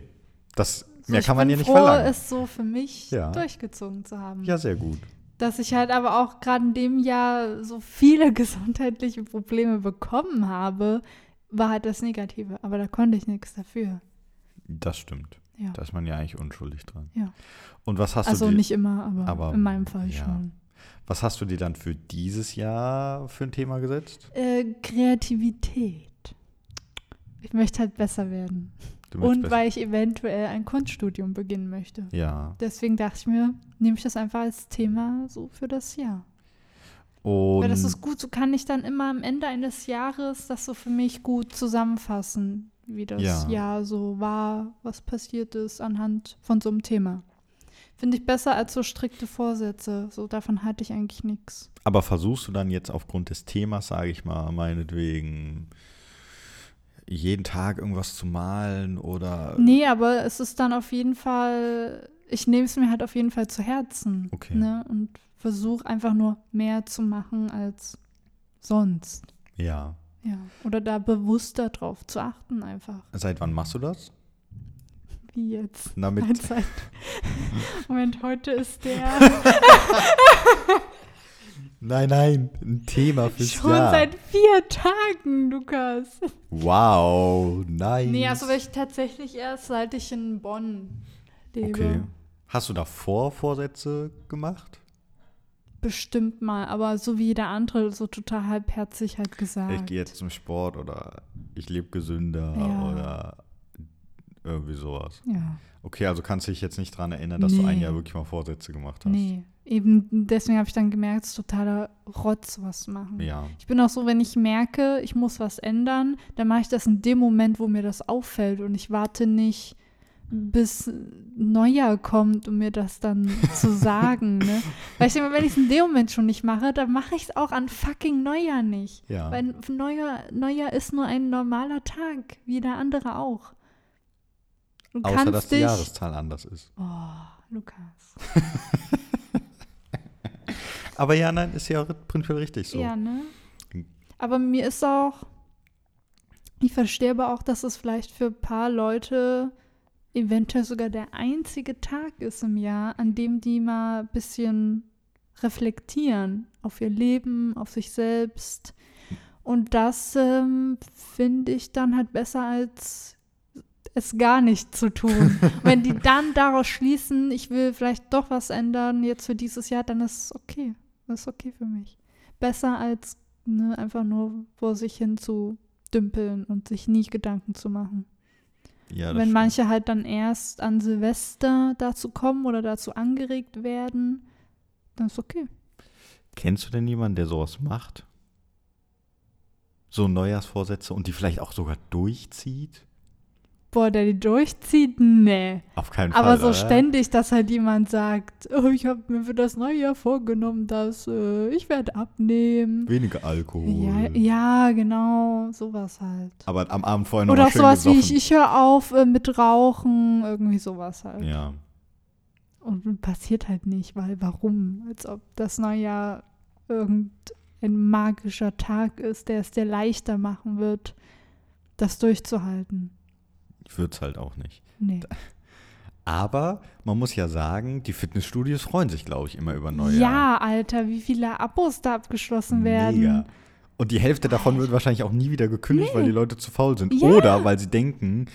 Das So, mehr kann man ja nicht froh, verlangen. es so für mich Ja. durchgezogen zu haben. Ja, sehr gut. Dass ich halt aber auch gerade in dem Jahr so viele gesundheitliche Probleme bekommen habe, war halt das Negative. Aber da konnte ich nichts dafür. Das stimmt. Ja. Da ist man ja eigentlich unschuldig dran. Ja. Und was hast also du dir, nicht immer, aber, aber, in meinem Fall ja. schon. was hast du dir dann für dieses Jahr für ein Thema gesetzt? Äh, Kreativität. ich möchte halt besser werden. Und besser- weil ich eventuell ein Kunststudium beginnen möchte. Ja. Deswegen dachte ich mir, nehme ich das einfach als Thema so für das Jahr. Und Weil das ist gut, so kann ich dann immer am Ende eines Jahres das so für mich gut zusammenfassen, wie das Ja. Jahr so war, was passiert ist anhand von so einem Thema. Finde ich besser als so strikte Vorsätze. So davon halte ich eigentlich nichts. aber versuchst du dann jetzt aufgrund des Themas, sage ich mal, meinetwegen jeden Tag irgendwas zu malen oder Nee, aber es ist dann auf jeden Fall, ich nehme es mir halt auf jeden Fall zu Herzen. Okay. Ne? Und versuche einfach nur mehr zu machen als sonst. ja. Ja. Oder da bewusster drauf zu achten einfach. Seit wann machst du das? Wie jetzt. Damit Freizeit. Moment, heute ist der Nein, nein, ein Thema fürs schon Jahr. seit vier Tagen, Lukas. wow, nice. Nee, also weil ich tatsächlich erst seit ich in Bonn lebe. Okay. Hast du davor Vorsätze gemacht? Bestimmt mal, aber so wie jeder andere, so total halbherzig halt gesagt. Ich gehe jetzt zum Sport oder ich lebe gesünder Ja. oder irgendwie sowas. Ja. Okay, also kannst du dich jetzt nicht dran erinnern, dass du ein Nee. Jahr wirklich mal Vorsätze gemacht hast. Nee. Eben deswegen habe ich dann gemerkt, es ist totaler Rotz, was zu machen. Ja. Ich bin auch so, wenn ich merke, ich muss was ändern, dann mache ich das in dem Moment, wo mir das auffällt und ich warte nicht, bis Neujahr kommt, um mir das dann zu sagen. Ne? Weil ich wenn ich es in dem Moment schon nicht mache, dann mache ich es auch an fucking Neujahr nicht. Ja. Weil Neujahr, Neujahr ist nur ein normaler Tag, wie der andere auch. Du Außer, dass die Jahreszahl anders ist. Oh, Lukas. Aber ja, nein, ist ja prinzipiell richtig so. Ja, ne? Hm. Aber mir ist auch, ich verstehe aber auch, dass es vielleicht für ein paar Leute eventuell sogar der einzige Tag ist im Jahr, an dem die mal ein bisschen reflektieren auf ihr Leben, auf sich selbst. Und das ähm, finde ich dann halt besser als es gar nicht zu tun. Wenn die dann daraus schließen, ich will vielleicht doch was ändern jetzt für dieses Jahr, dann ist es okay. Das ist okay für mich. Besser als ne, einfach nur vor sich hin zu dümpeln und sich nie Gedanken zu machen. Ja, Wenn stimmt. manche halt dann erst an Silvester dazu kommen oder dazu angeregt werden, dann ist okay. Kennst du denn jemanden, der sowas macht? So Neujahrsvorsätze und die vielleicht auch sogar durchzieht? Boah, der die durchzieht? Nee. Auf keinen Fall. Aber so oder? ständig, dass halt jemand sagt, oh, ich habe mir für das neue Jahr vorgenommen, dass äh, ich werde abnehmen. Weniger Alkohol. Ja, ja, genau, sowas halt. Aber am Abend vorher noch Oder sowas wie ich, gesoffen. ich höre auf äh, mit Rauchen, irgendwie sowas halt. Ja. Und passiert halt nicht, weil warum? Als ob das Neujahr irgendein magischer Tag ist, der es dir leichter machen wird, das durchzuhalten. Ich würde es halt auch nicht. Nee. Aber man muss ja sagen, die Fitnessstudios freuen sich, glaube ich, immer über Neujahr. Ja, Alter, wie viele Abos da abgeschlossen werden. Mega. Und die Hälfte davon wird wahrscheinlich auch nie wieder gekündigt, weil die Leute zu faul sind. Ja. Oder weil sie denken,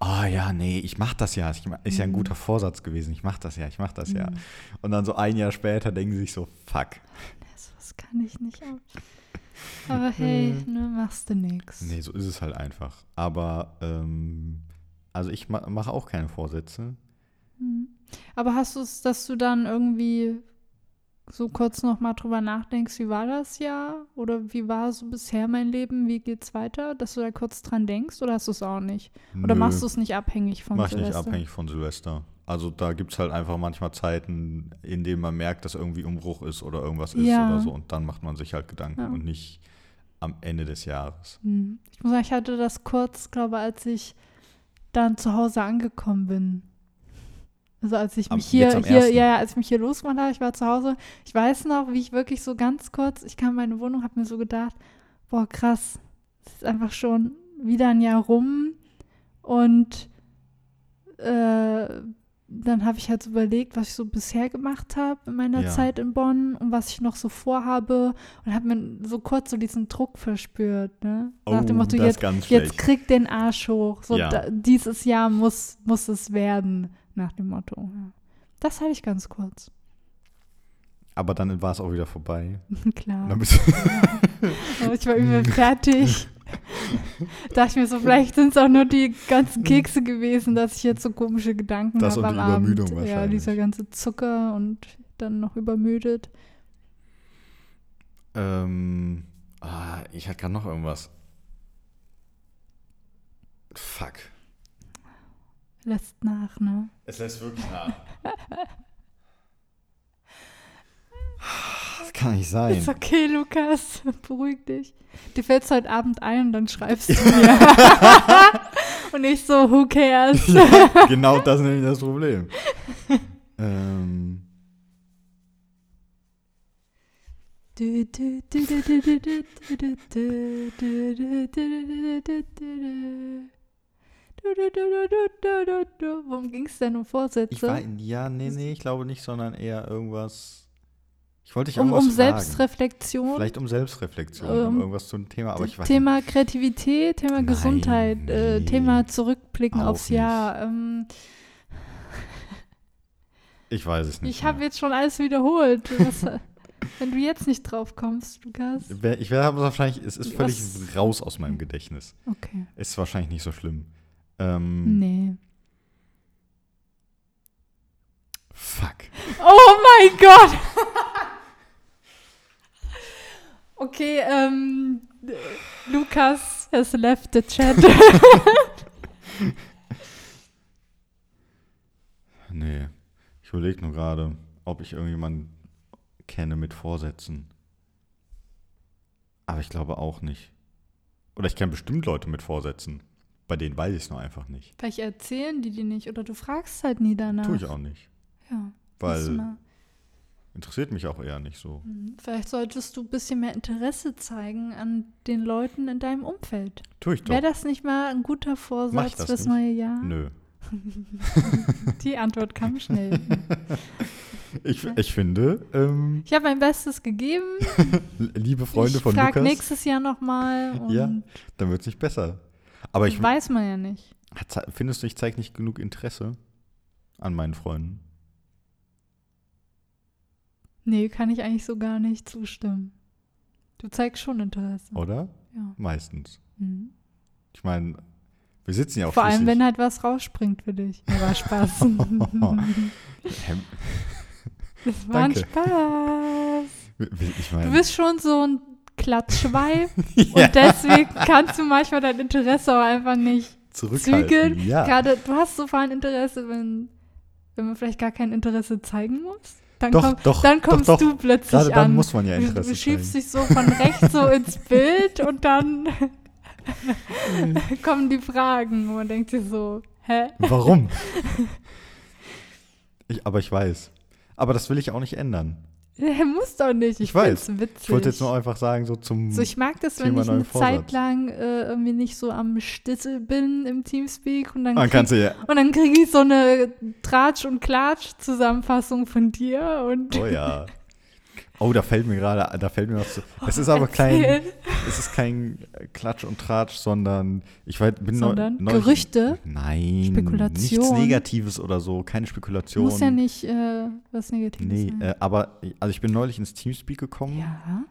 oh ja, nee, ich mach das ja. Ich Ist ja ein Mhm. guter Vorsatz gewesen. Ich mach das ja, ich mach das ja. Mhm. Und dann so ein Jahr später denken sie sich so, fuck. Das, das kann ich nicht ab. Aber hey, ne, machst du nix. Nee, so ist es halt einfach. Aber, ähm, also ich ma mache auch keine Vorsätze. Mhm. Aber hast du es, dass du dann irgendwie so kurz noch mal drüber nachdenkst, wie war das Jahr? Oder wie war so bisher mein Leben? Wie geht's weiter? Dass du da kurz dran denkst oder hast du es auch nicht? Oder Nö, machst du es nicht abhängig von Mach ich nicht Silvester? abhängig von Silvester. Also da gibt es halt einfach manchmal Zeiten, in denen man merkt, dass irgendwie Umbruch ist oder irgendwas ist Ja. oder so. Und dann macht man sich halt Gedanken Ja. und nicht am Ende des Jahres. Hm. Ich muss sagen, ich hatte das kurz, glaube als ich dann zu Hause angekommen bin. Also als ich mich hier, hier, ja, als ich mich hier losgemacht habe, ich war zu Hause. Ich weiß noch, wie ich wirklich so ganz kurz, ich kam in meine Wohnung, habe mir so gedacht, boah, krass, es ist einfach schon wieder ein Jahr rum und äh, dann habe ich halt so überlegt, was ich so bisher gemacht habe in meiner Ja. Zeit in Bonn und was ich noch so vorhabe und habe mir so kurz so diesen Druck verspürt, ne? Nach dem Motto, Oh, jetzt, jetzt krieg den Arsch hoch. So, Ja. da, dieses Jahr muss, muss es werden, nach dem Motto. Ja. Das hatte ich ganz kurz. Aber dann war es auch wieder vorbei. Klar. Ich war übel fertig. dachte ich mir so, vielleicht sind es auch nur die ganzen Kekse gewesen, dass ich jetzt so komische Gedanken Das habe und am die Abend. Übermüdung Ja, wahrscheinlich. dieser ganze Zucker und dann noch übermüdet. Ähm, ah, ich hatte gerade noch irgendwas. Fuck. Lässt nach, ne? Es lässt wirklich nach. Das kann nicht sein. Ist okay, Lukas. Beruhig dich. Dir fällst heute Abend ein und dann schreibst du mir. und ich so, who cares? ja, genau das ist nämlich das Problem. ähm. Worum ging es denn um Vorsätze? Ich war, ja, nee, nee, ich glaube nicht, sondern eher irgendwas ich wollte dich um um. Selbstreflexion. Vielleicht um Selbstreflexion, Ähm, um irgendwas zum Thema, aber ich weiß Thema Kreativität, Thema Nein, Gesundheit, äh, nee. Thema Zurückblicken Auch aufs nicht. Jahr. Ähm, nicht. Ich weiß es nicht. ich habe jetzt schon alles wiederholt. Was, wenn du jetzt nicht drauf kommst, Lukas. Ich werde wahrscheinlich, es ist völlig Was? raus aus meinem Gedächtnis. Okay. Ist wahrscheinlich nicht so schlimm. Ähm, Nee. Fuck. Oh mein Gott! okay, ähm, Lukas has left the chat. Nee. Ich überlege nur gerade, ob ich irgendjemanden kenne mit Vorsätzen. Aber ich glaube auch nicht. Oder ich kenne bestimmt Leute mit Vorsätzen. Bei denen weiß ich es nur einfach nicht. Vielleicht erzählen die dir nicht oder du fragst halt nie danach. Tue ich auch nicht. Ja. Weil. Interessiert mich auch eher nicht so. Mhm. Vielleicht solltest du ein bisschen mehr Interesse zeigen an den Leuten in deinem Umfeld. Tue ich doch. Wäre das nicht mal ein guter Vorsatz fürs nicht? neue Jahr? Nö. Die Antwort kam schnell. Ich, ich finde, ähm, Ich habe mein Bestes gegeben. liebe Freunde ich von frag Lukas, nächstes Jahr nochmal. Ja, dann wird es nicht besser. Aber ich weiß man ja nicht. Findest du, ich zeige nicht genug Interesse an meinen Freunden? Nee, kann ich eigentlich so gar nicht zustimmen. Du zeigst schon Interesse. Oder? Ja. Meistens. Mhm. Ich meine, wir sitzen ja auch Vor allem, wenn halt was rausspringt für dich. Ja, war Spaß. Das war ein. Spaß. Ich Du meine, bist schon so ein Klatschweib ja, und deswegen kannst du manchmal dein Interesse auch einfach nicht zügeln. Ja. Gerade, du hast so vor allem Interesse, wenn, wenn man vielleicht gar kein Interesse zeigen muss. Dann, Doch, komm, doch, dann kommst doch. du plötzlich Gerade dann an. muss man ja Du- Interesse du schiebst zeigen. dich so von rechts so ins Bild und dann kommen die Fragen und man denkt sich so, hä? Warum? ich, aber ich weiß. Aber das will ich auch nicht ändern. Er muss doch nicht. Ich, Ich weiß. witzig. Ich wollte jetzt nur einfach sagen, so zum. so, ich mag das, wenn Thema ich eine Vorsatz. Zeit lang äh, irgendwie nicht so am Stissel bin im Teamspeak und dann man krieg, kann ja. und dann kriege ich so eine Tratsch- und Klatsch-Zusammenfassung von dir und Oh ja. Oh, da fällt mir gerade, da fällt mir was zu. Es ist aber kein, es ist kein Klatsch und Tratsch, sondern ich weiß, bin neu- Sondern neulich- Gerüchte? Nein, Spekulation? nichts Negatives oder so, keine Spekulation. Muss ja nicht äh, was Negatives Nee, sein. äh, aber also ich bin neulich ins Teamspeak gekommen ja,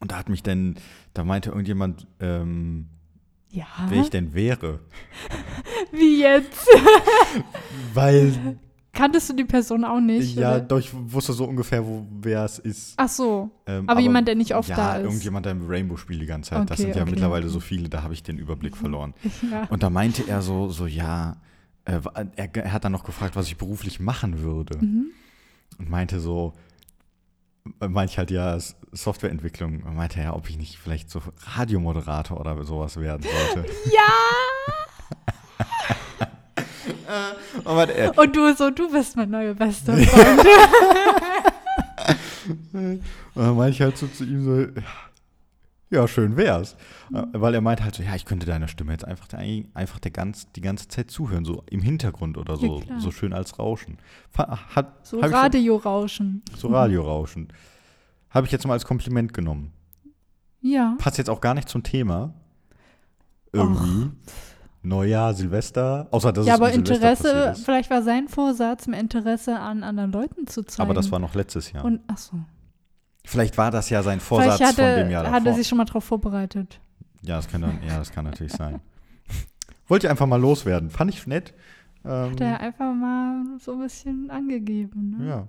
und da hat mich dann, da meinte irgendjemand, ähm, ja. wer ich denn wäre. Wie jetzt? Weil, Kanntest du die Person auch nicht? ja, oder? doch, ich wusste so ungefähr, wo wer es ist. Ach so. Ähm, Aber jemand, der nicht oft ja, da ist. irgendjemand, der im Rainbow spielt die ganze Zeit. das Okay, sind ja okay, mittlerweile so viele, da habe ich den Überblick verloren. Ja. Und da meinte er so, so ja, äh, wa- er, er hat dann noch gefragt, was ich beruflich machen würde. Mhm. Und meinte so, äh, meinte ich halt ja Softwareentwicklung. Und meinte ja, ob ich nicht vielleicht so Radiomoderator oder sowas werden sollte. ja! Und, meinte er, Und du so, du bist mein neuer bester Freund. und dann meinte ich halt so zu ihm so, ja, schön wär's. Äh, Weil er meinte halt so, ja, ich könnte deiner Stimme jetzt einfach, der, einfach der ganz, die ganze Zeit zuhören, so im Hintergrund oder Ja, so, klar. so schön als Rauschen. Hat, So Radiorauschen. So Radiorauschen. Habe ich jetzt mal als Kompliment genommen. Ja. Passt jetzt auch gar nicht zum Thema. Irgendwie. Neujahr, Silvester. Außer dass Ja, es aber um Interesse, vielleicht war sein Vorsatz, mehr Interesse an anderen Leuten zu zeigen. Aber das war noch letztes Jahr. Und, ach so. Vielleicht war das ja sein Vorsatz hatte, von dem Jahr hat er davor. sich schon mal drauf vorbereitet. Ja, das kann, dann, ja, das kann natürlich sein. Wollte ich einfach mal loswerden. Fand ich nett. Ähm, Hat er einfach mal so ein bisschen angegeben. Ne? ja.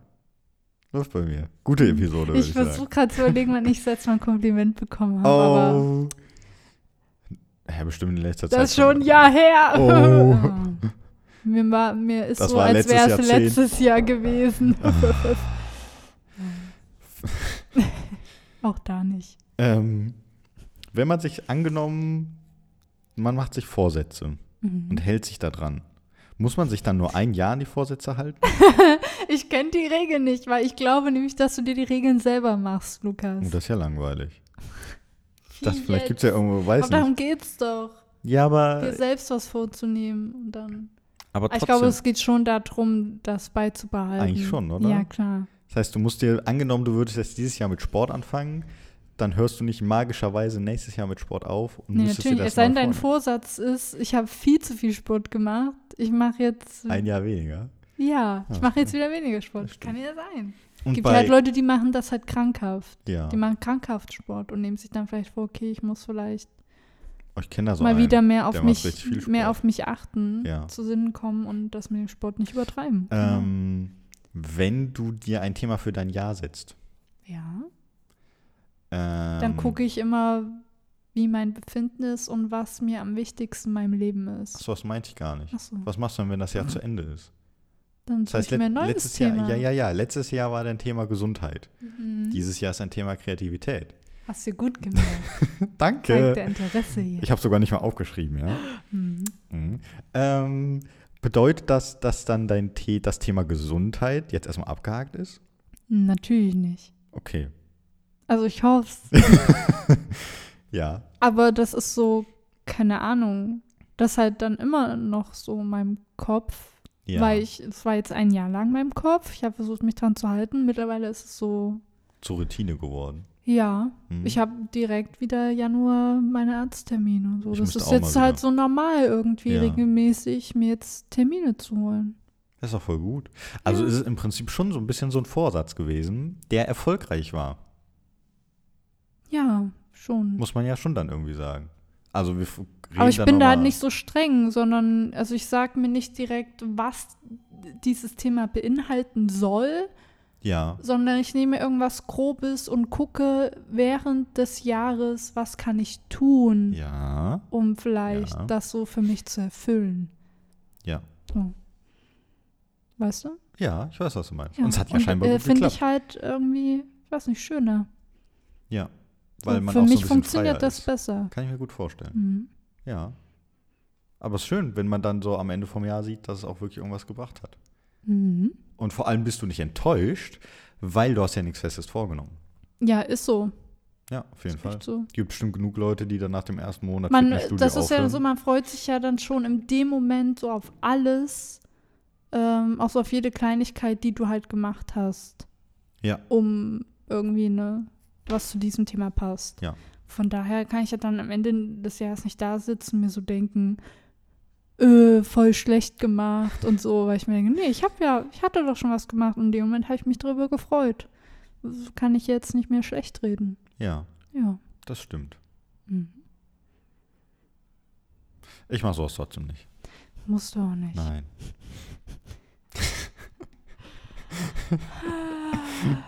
Läuft bei mir. Gute Episode, ich, ich versuche gerade zu überlegen, wann ich selbst mal ein Kompliment bekommen habe. Oh. Ja, bestimmt in letzter Zeit. das ist schon ein Jahr her. Oh. mir, war, mir ist Das so, als wäre es letztes Jahr gewesen. Auch da nicht. Ähm, wenn man sich angenommen, man macht sich Vorsätze Mhm. und hält sich da dran. Muss man sich dann nur ein Jahr an die Vorsätze halten? Ich kenne die Regeln nicht, weil ich glaube nämlich, dass du dir die Regeln selber machst, Lukas. Oh, das ist ja langweilig. Das, vielleicht gibt es ja irgendwo, weiß Aber darum nicht. geht's doch, Ja, dir aber, selbst was vorzunehmen und dann. aber Ich trotzdem. glaube, es geht schon darum, das beizubehalten. Eigentlich schon, oder? Ja, klar. das heißt, du musst dir, angenommen, du würdest jetzt dieses Jahr mit Sport anfangen, dann hörst du nicht magischerweise nächstes Jahr mit Sport auf und Nee, müsstest natürlich. dir Es das sei denn, dein. Vorsatz ist, ich habe viel zu viel Sport gemacht. Ich mache jetzt. Ein Jahr weniger. ja, ich Ja, mache jetzt wieder weniger das Sport. stimmt. Kann ja sein. Und gibt halt Leute, die machen das halt krankhaft. ja, Die machen krankhaft Sport und nehmen sich dann vielleicht vor, okay, ich muss vielleicht Oh, ich da so mal einen, wieder mehr auf mich, mehr auf mich achten, Ja. zu Sinnen kommen und das mit dem Sport nicht übertreiben. Ähm, wenn du dir ein Thema für dein Jahr setzt, ja. ähm, Dann gucke ich immer, wie mein Befinden ist und was mir am wichtigsten in meinem Leben ist. Achso, das meinte ich gar nicht. Achso, Was machst du denn, wenn das Jahr zu Ende ist? Dann Das heißt, neues letztes Thema. Jahr, ja, ja, ja, letztes Jahr war dein Thema Gesundheit. Mhm. Dieses Jahr ist ein Thema Kreativität. Hast du gut gemacht. Zeigt Danke. der Interesse hier. Ich habe sogar nicht mal aufgeschrieben, ja. Mhm. Mhm. Ähm, bedeutet das, dass dann dein The das Thema Gesundheit jetzt erstmal abgehakt ist? Natürlich nicht. Okay. Also ich hoffe Ja. Aber das ist so, keine Ahnung, das halt dann immer noch so in meinem Kopf. Ja. Weil ich, es war jetzt ein Jahr lang in meinem Kopf. Ich habe versucht, mich dran zu halten. Mittlerweile ist es so, Zur Routine geworden. ja, Mhm. ich habe direkt wieder Januar meine Arzttermine und so. Ich das ist jetzt halt so normal irgendwie Ja. regelmäßig mir jetzt Termine zu holen. Das ist doch voll gut. Also Ja. ist es im Prinzip schon so ein bisschen so ein Vorsatz gewesen, der erfolgreich war. Ja, schon. Muss man ja schon dann irgendwie sagen. Also wir Aber ich bin da halt nicht so streng, sondern also ich sage mir nicht direkt, was dieses Thema beinhalten soll, Ja, sondern ich nehme irgendwas Grobes und gucke während des Jahres, was kann ich tun, ja, um vielleicht Ja. das so für mich zu erfüllen. ja. Weißt du? Ja, ich weiß, was du meinst. Und es hat ja Und, scheinbar äh, gut Finde geklappt. ich halt irgendwie, ich weiß nicht, schöner. ja, weil man für auch so ein mich funktioniert das ist. besser. Kann ich mir gut vorstellen. Mhm. Ja. Aber es ist schön, wenn man dann so am Ende vom Jahr sieht, dass es auch wirklich irgendwas gebracht hat. Mhm. Und vor allem bist du nicht enttäuscht, weil du hast ja nichts Festes vorgenommen. Ja, ist so. Ja, auf jeden Fall. so. Gibt bestimmt genug Leute, die dann nach dem ersten Monat Man, das ist ja aufhören. so, man freut sich ja dann schon in dem Moment so auf alles, ähm, auch so auf jede Kleinigkeit, die du halt gemacht hast, Ja, um irgendwie, ne, was zu diesem Thema passt. Ja. Von daher kann ich ja dann am Ende des Jahres nicht da sitzen und mir so denken, äh, voll schlecht gemacht und so, weil ich mir denke, nee, ich habe ja, ich hatte doch schon was gemacht und in dem Moment habe ich mich drüber gefreut. Das kann ich jetzt nicht mehr schlecht reden. ja, Ja. das stimmt. Mhm. Ich mache sowas trotzdem nicht. Musst du auch nicht. Nein.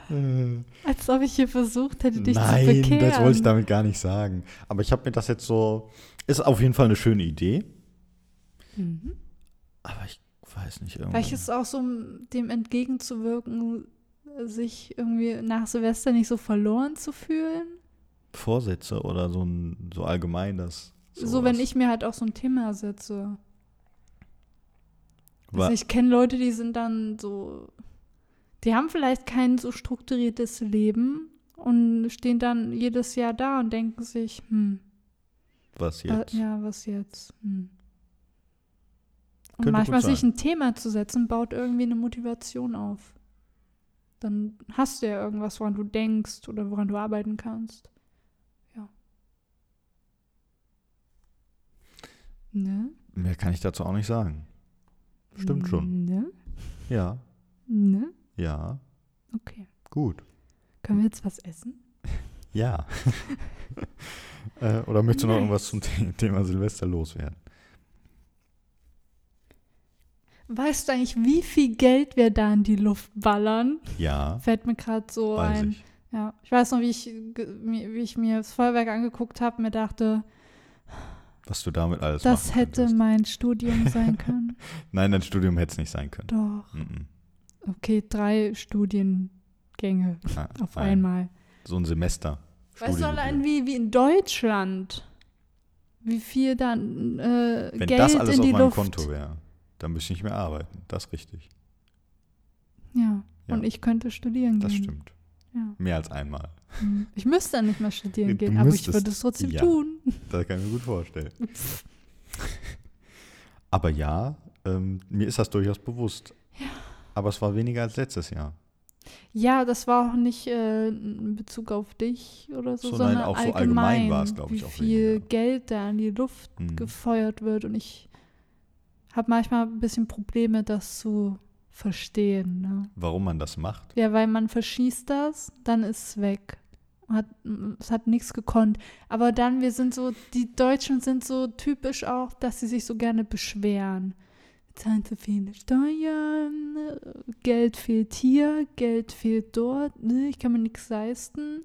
Als ob ich hier versucht hätte, dich zu Nein, bekehren. das wollte ich damit gar nicht sagen. Aber ich habe mir das jetzt so. Ist auf jeden Fall eine schöne Idee. Mhm. Aber ich weiß nicht irgendwie. Vielleicht ist es auch so, um dem entgegenzuwirken, sich irgendwie nach Silvester nicht so verloren zu fühlen. Vorsätze oder so, ein, so allgemein das. So, wenn ich mir halt auch so ein Thema setze. Also ich kenne Leute, die sind dann so, die haben vielleicht kein so strukturiertes Leben und stehen dann jedes Jahr da und denken sich, hm, was wa- jetzt? ja, was jetzt? Hm. Und Könnte manchmal sich ein Thema zu setzen, baut irgendwie eine Motivation auf. Dann hast du ja irgendwas, woran du denkst oder woran du arbeiten kannst. Ja. Ne? Mehr kann ich dazu auch nicht sagen. Stimmt schon. Ne? Ja, Ne? Ja, Okay. gut. Können wir jetzt was essen? Ja. äh, oder möchtest du noch irgendwas zum The Thema Silvester loswerden? Weißt du eigentlich, wie viel Geld wir da in die Luft ballern? Ja, Fällt mir gerade so ein. ich. Ja, ich weiß noch, wie ich, wie ich mir das Feuerwerk angeguckt habe, mir dachte, Was du damit alles das hätte könntest. mein Studium sein können. Nein, dein Studium hätte es nicht sein können. Doch. Mhm. Okay, drei Studiengänge Ah, auf ein- einmal. So ein Semester. Weißt du allein wie, wie in Deutschland, wie viel dann äh, Wenn Geld das alles in auf meinem Luft. Konto wäre, dann müsste ich nicht mehr arbeiten. Das ist richtig. Ja. Ja. und ich könnte studieren Das gehen. stimmt. Ja. Mehr als einmal. Hm. Ich müsste dann nicht mehr studieren gehen, aber ich würde es trotzdem Ja. tun. Das kann ich mir gut vorstellen. Aber ja, ähm, mir ist das durchaus bewusst. Ja. Aber es war weniger als letztes Jahr. Ja, das war auch nicht äh, in Bezug auf dich oder so, So, nein, sondern auch so allgemein, allgemein war es, glaub ich, wie auch viel weniger. Geld da in die Luft Mhm. gefeuert wird. Und ich habe manchmal ein bisschen Probleme, das zu verstehen. Ne? Warum man das macht? Ja, weil man verschießt das, dann ist es weg. Hat, es hat nichts gekonnt. Aber dann, wir sind so, die Deutschen sind so typisch auch, dass sie sich so gerne beschweren. Wir zahlen zu viele Steuern, Geld fehlt hier, Geld fehlt dort, ne, ich kann mir nichts leisten.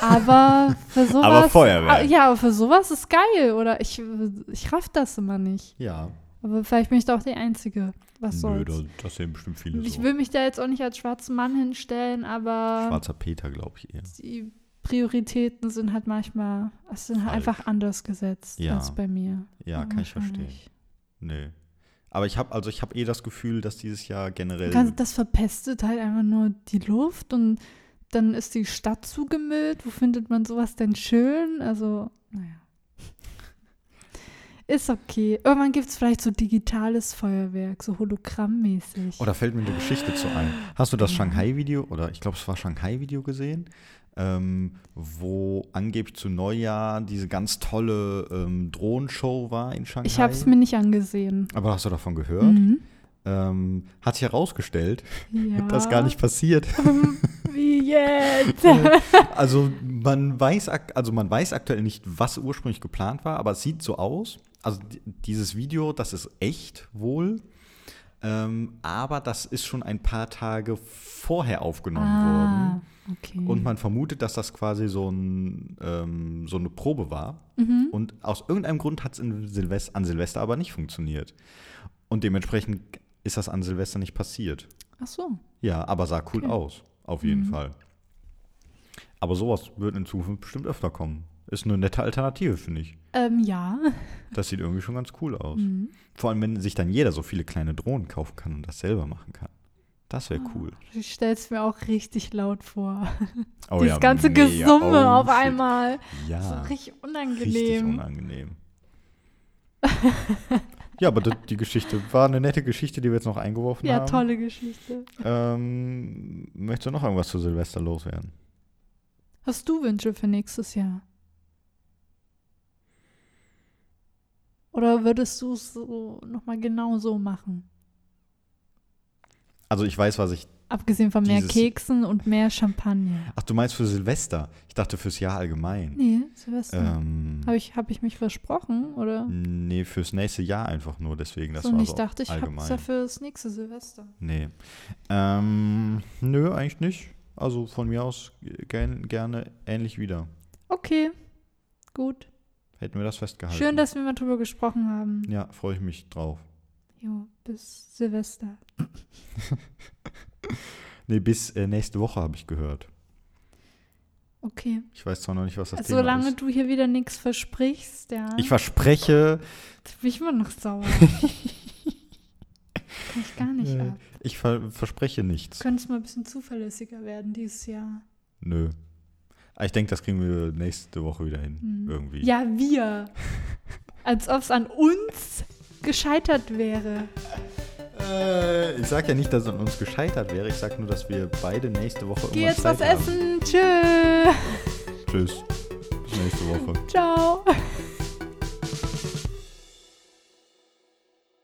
Aber für sowas. Aber Feuerwerk. Ah, Ja, aber für sowas ist geil, oder? Ich, ich raff das immer nicht. Ja. Aber vielleicht bin ich da auch die Einzige. Was Nö, soll's. das, das sehen bestimmt viele Ich so. will mich da jetzt auch nicht als schwarzen Mann hinstellen, aber Schwarzer Peter, glaube ich eher. die Prioritäten sind halt manchmal, es sind halt einfach anders gesetzt Ja. als bei mir. Ja, kann ich verstehen. Nee. Aber ich habe also ich habe eh das Gefühl, dass dieses Jahr generell Das verpestet halt einfach nur die Luft und dann ist die Stadt zugemüllt. Wo findet man sowas denn schön? Also, naja. Ist okay. Irgendwann gibt es vielleicht so digitales Feuerwerk, so hologrammmäßig. Oh, da fällt mir eine Geschichte zu ein. Hast du das. Shanghai-Video, oder ich glaube, es war Shanghai-Video gesehen, ähm, wo angeblich zu Neujahr diese ganz tolle ähm, Drohnenshow war in Shanghai? ich habe es mir nicht angesehen. Aber hast du davon gehört? Mhm. Ähm, hat sich herausgestellt, Ja. dass gar nicht passiert. Wie jetzt? Also man weiß, also man weiß aktuell nicht, was ursprünglich geplant war, aber es sieht so aus. Also di- dieses Video, das ist echt wohl. Ähm, aber das ist schon ein paar Tage vorher aufgenommen worden. ah, okay. Und man vermutet, dass das quasi so, ein, ähm, so eine Probe war. mhm. Und aus irgendeinem Grund hat es Silvest an Silvester aber nicht funktioniert. Und dementsprechend ist das an Silvester nicht passiert. Ach so. Ja, aber sah cool Okay. aus, auf jeden Mhm. Fall. Aber sowas wird in Zukunft bestimmt öfter kommen. Ist eine nette Alternative, finde ich. Ähm, ja. Das sieht irgendwie schon ganz cool aus. Mhm. Vor allem, wenn sich dann jeder so viele kleine Drohnen kaufen kann und das selber machen kann. Das wäre Ah. cool. Ich stell's mir auch richtig laut vor. Oh Dieses ganze mega. Gesumme Oh, auf shit. einmal. Ja, So richtig unangenehm. richtig unangenehm. ja, aber das, die Geschichte war eine nette Geschichte, die wir jetzt noch eingeworfen ja, haben. tolle Geschichte. Ähm, möchtest du noch irgendwas zu Silvester loswerden? Hast du Wünsche für nächstes Jahr? Oder würdest du es so nochmal genau so machen? Also ich weiß, was ich Abgesehen von mehr Keksen und mehr Champagner. Ach, du meinst für Silvester? Ich dachte fürs Jahr allgemein. Nee, Silvester. Ähm, Habe ich, hab ich mich versprochen, oder? nee, fürs nächste Jahr einfach nur, deswegen, das so, war und ich so dachte, ich habe es ja für das nächste Silvester. Nee. Ähm, nö, eigentlich nicht. Also von mir aus gern, gerne ähnlich wieder. Okay, gut. Hätten wir das festgehalten. Schön, dass wir mal drüber gesprochen haben. Ja, freue ich mich drauf. Jo, bis Silvester. Nee, bis äh, nächste Woche habe ich gehört. Okay. Ich weiß zwar noch nicht, was das Also, Thema solange ist. du hier wieder nichts versprichst, ja. Ich verspreche, Jetzt bin ich immer noch sauer. Kann ich gar nicht ab. ich ver verspreche nichts. Könnte es mal ein bisschen zuverlässiger werden dieses Jahr. Nö. Aber Ich denke, das kriegen wir nächste Woche wieder hin. Hm. Irgendwie. Ja, wir. Als ob es an uns gescheitert wäre. Äh, ich sag ja nicht, dass es an uns gescheitert wäre. Ich sag nur, dass wir beide nächste Woche Geh jetzt was Zeit haben. essen. Tschö. Tschüss. Bis nächste Woche. Ciao.